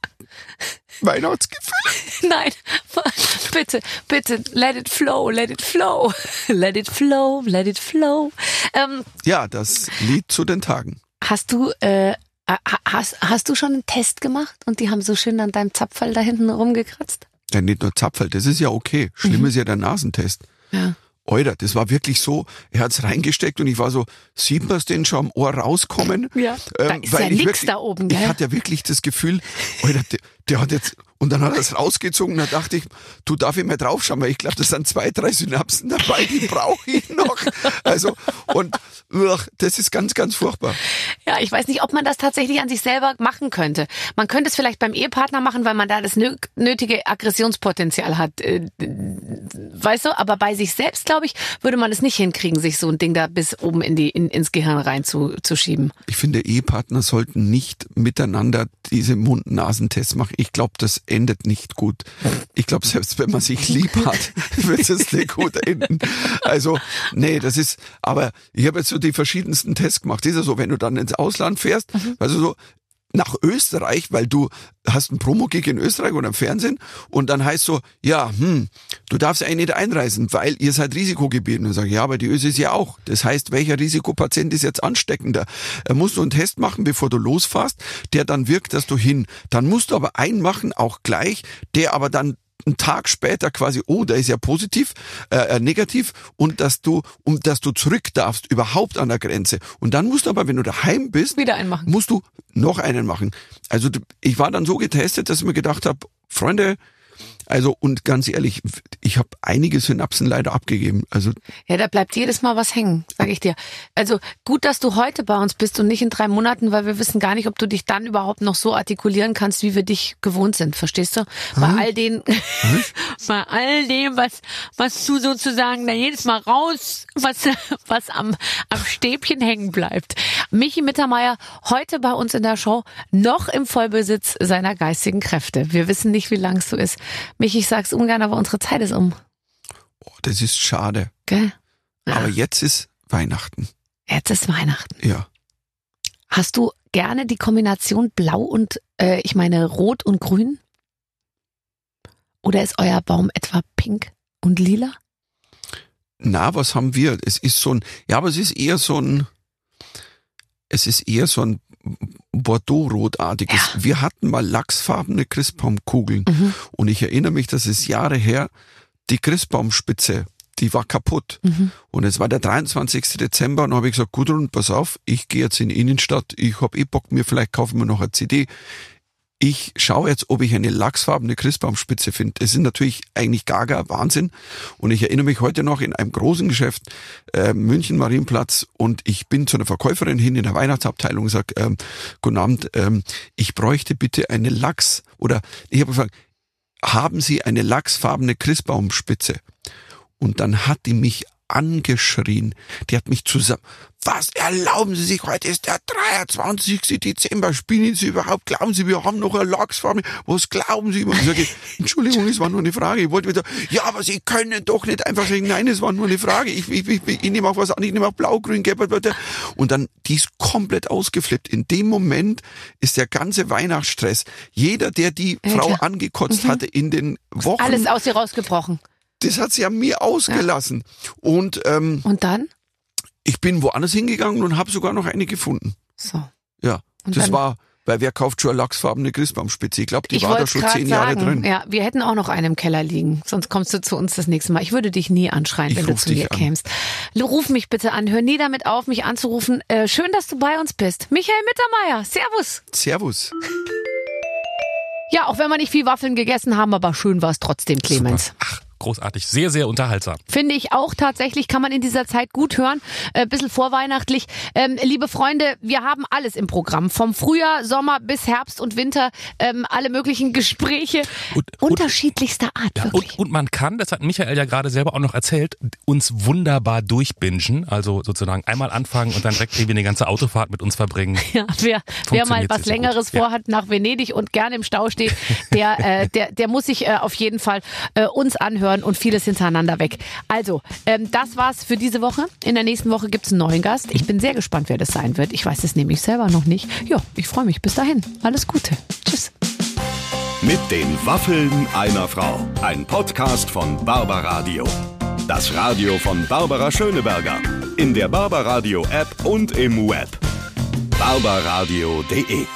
[SPEAKER 4] Weihnachtsgefühle. (laughs)
[SPEAKER 2] Nein, (laughs) bitte, bitte, let it flow, let it flow, (laughs) let it flow, let it flow. Ähm,
[SPEAKER 4] Ja, das Lied zu den Tagen.
[SPEAKER 2] Hast du, äh, ha- hast, hast du schon einen Test gemacht und die haben so schön an deinem Zapfall da hinten rumgekratzt?
[SPEAKER 4] Ja, nicht nur Zapfel, das ist ja okay. Schlimm ist ja der Nasentest.
[SPEAKER 2] Ja.
[SPEAKER 4] Alter, das war wirklich so, er hat's reingesteckt und ich war so, sieht man's denn schon am Ohr rauskommen?
[SPEAKER 2] Ja. Da ist ja
[SPEAKER 4] Ähm, ich
[SPEAKER 2] nix da oben,
[SPEAKER 4] Ich
[SPEAKER 2] gell?
[SPEAKER 4] hatte ja wirklich das Gefühl, Alter, der, der hat jetzt, und dann hat er es rausgezogen, da dachte ich, du darf ich mal draufschauen, weil ich glaube, das sind zwei, drei Synapsen dabei, die brauche ich noch. Also, und uch, das ist ganz, ganz furchtbar.
[SPEAKER 2] Ja, ich weiß nicht, ob man das tatsächlich an sich selber machen könnte. Man könnte es vielleicht beim Ehepartner machen, weil man da das nö- nötige Aggressionspotenzial hat. Äh, Weißt du, aber bei sich selbst, glaube ich, würde man es nicht hinkriegen, sich so ein Ding da bis oben in die, in, ins Gehirn reinzuschieben.
[SPEAKER 4] Ich finde, Ehepartner sollten nicht miteinander diese Mund-Nasentests machen. Ich glaube, das endet nicht gut. Ich glaube, selbst wenn man sich lieb hat, (laughs) wird es nicht gut enden. Also, nee, das ist, aber ich habe jetzt so die verschiedensten Tests gemacht. Ist ja so, wenn du dann ins Ausland fährst, also so, nach Österreich, weil du hast einen Promo-Gig in Österreich oder im Fernsehen und dann heißt so, ja, hm, du darfst eigentlich nicht einreisen, weil ihr seid Risikogebiet. Und dann sage ich, ja, aber die Ösis ja auch. Das heißt, welcher Risikopatient ist jetzt ansteckender? Da musst du einen Test machen, bevor du losfährst, der dann wirkt, dass du hin. Dann musst du aber einen machen, auch gleich, der aber dann einen Tag später quasi, oh, da ist ja positiv, äh, äh, negativ und dass du, um dass du zurück darfst, überhaupt an der Grenze. Und dann musst du aber, wenn du daheim bist,
[SPEAKER 2] Wieder einen machen.
[SPEAKER 4] musst du noch einen machen. Also ich war dann so getestet, dass ich mir gedacht habe, Freunde, also und ganz ehrlich, ich habe einige Synapsen leider abgegeben. Also
[SPEAKER 2] Ja, da bleibt jedes Mal was hängen, sag ich dir. Also gut, dass du heute bei uns bist und nicht in drei Monaten, weil wir wissen gar nicht, ob du dich dann überhaupt noch so artikulieren kannst, wie wir dich gewohnt sind. Verstehst du? Bei all den, (laughs) bei all dem, was, was du sozusagen da jedes Mal raus, was, was am, am Stäbchen hängen bleibt. Michi Mittermeier heute bei uns in der Show noch im Vollbesitz seiner geistigen Kräfte. Wir wissen nicht, wie lang es so ist. Michi, ich sag's ungern, aber unsere Zeit ist um.
[SPEAKER 4] oh, das ist schade.
[SPEAKER 2] Gell?
[SPEAKER 4] Aber jetzt ist Weihnachten.
[SPEAKER 2] Jetzt ist Weihnachten.
[SPEAKER 4] Ja.
[SPEAKER 2] Hast du gerne die Kombination Blau und, äh, ich meine, Rot und Grün? Oder ist euer Baum etwa pink und lila?
[SPEAKER 4] Na, was haben wir? Es ist so ein, ja, aber es ist eher so ein, es ist eher so ein Bordeaux-rotartiges.
[SPEAKER 2] Ja.
[SPEAKER 4] Wir hatten mal lachsfarbene Christbaumkugeln
[SPEAKER 2] Mhm.
[SPEAKER 4] und ich erinnere mich, das ist Jahre her, die Christbaumspitze, die war kaputt.
[SPEAKER 2] Mhm.
[SPEAKER 4] Und es war der 23. Dezember und habe ich gesagt, Gudrun, pass auf, ich gehe jetzt in die Innenstadt, ich hab eh Bock, mir vielleicht kaufen wir noch eine CD. Ich schaue jetzt, ob ich eine lachsfarbene Christbaumspitze finde. Das ist natürlich eigentlich gaga Wahnsinn. Und ich erinnere mich heute noch in einem großen Geschäft, äh, München Marienplatz, und ich bin zu einer Verkäuferin hin in der Weihnachtsabteilung und sage, ähm, guten Abend, ähm, ich bräuchte bitte eine Lachs, oder ich habe gefragt, haben Sie eine lachsfarbene Christbaumspitze? Und dann hat die mich angeschrien. Die hat mich zusammen. Was erlauben Sie sich? Heute ist der 23. Dezember. Spielen Sie überhaupt? Glauben Sie, wir haben noch eine Lachsfarbe? Was glauben Sie? Und ich sage, Entschuldigung, es war nur eine Frage. Ich wollte wieder, ja, aber Sie können doch nicht einfach sagen, nein, es war nur eine Frage. Ich, ich, ich, ich nehme auch was an. Ich nehme auch blau, grün, gelb. Und dann, die ist komplett ausgeflippt. In dem Moment ist der ganze Weihnachtsstress. Jeder, der die
[SPEAKER 2] Ja,
[SPEAKER 4] Frau angekotzt hatte in den Wochen,
[SPEAKER 2] Alles aus dir rausgebrochen.
[SPEAKER 4] Das hat sie an mir ausgelassen. Und ähm,
[SPEAKER 2] Und dann?
[SPEAKER 4] ich bin woanders hingegangen und habe sogar noch eine gefunden.
[SPEAKER 2] So.
[SPEAKER 4] Ja,
[SPEAKER 2] Und
[SPEAKER 4] das war, weil wer kauft schon eine lachsfarbene Christbaumspitze? Ich glaube, die
[SPEAKER 2] ich
[SPEAKER 4] war da schon zehn Jahre
[SPEAKER 2] sagen,
[SPEAKER 4] drin.
[SPEAKER 2] ja, wir hätten auch noch einen im Keller liegen. Sonst kommst du zu uns das nächste Mal. Ich würde dich nie anschreien,
[SPEAKER 4] Ich
[SPEAKER 2] wenn du zu mir
[SPEAKER 4] an.
[SPEAKER 2] kämst. Ruf mich bitte an. Hör nie damit auf, mich anzurufen. Äh, schön, dass du bei uns bist. Michael Mittermeier. Servus.
[SPEAKER 4] Servus.
[SPEAKER 2] Ja, auch wenn wir nicht viel Waffeln gegessen haben, aber schön war es trotzdem, Clemens.
[SPEAKER 3] Super. Ach, großartig. Sehr, sehr unterhaltsam.
[SPEAKER 2] Finde ich auch tatsächlich, kann man in dieser Zeit gut hören. Äh, bisschen vorweihnachtlich. Ähm, liebe Freunde, wir haben alles im Programm. Vom Frühjahr, Sommer bis Herbst und Winter. Ähm, alle möglichen Gespräche
[SPEAKER 3] Und-
[SPEAKER 2] unterschiedlichster Art,
[SPEAKER 3] Ja, und, und man kann, das hat Michael ja gerade selber auch noch erzählt, uns wunderbar durchbingen. Also sozusagen einmal anfangen und dann direkt irgendwie eine ganze Autofahrt mit uns verbringen. (laughs)
[SPEAKER 2] Ja, wer, wer mal was Längeres
[SPEAKER 3] gut. Ja.
[SPEAKER 2] vorhat nach Venedig und gerne im Stau steht, der, äh, der, der muss sich äh, auf jeden Fall äh, uns anhören und vieles hintereinander weg. Also, ähm, das war's für diese Woche. In der nächsten Woche gibt's einen neuen Gast. Ich bin sehr gespannt, wer das sein wird. Ich weiß es nämlich selber noch nicht. Ja, ich freue mich. Bis dahin. Alles Gute. Tschüss.
[SPEAKER 1] Mit den Waffeln einer Frau. Ein Podcast von Barbaradio. Das Radio von Barbara Schöneberger. In der Barbaradio App und im Web. barbaradio.de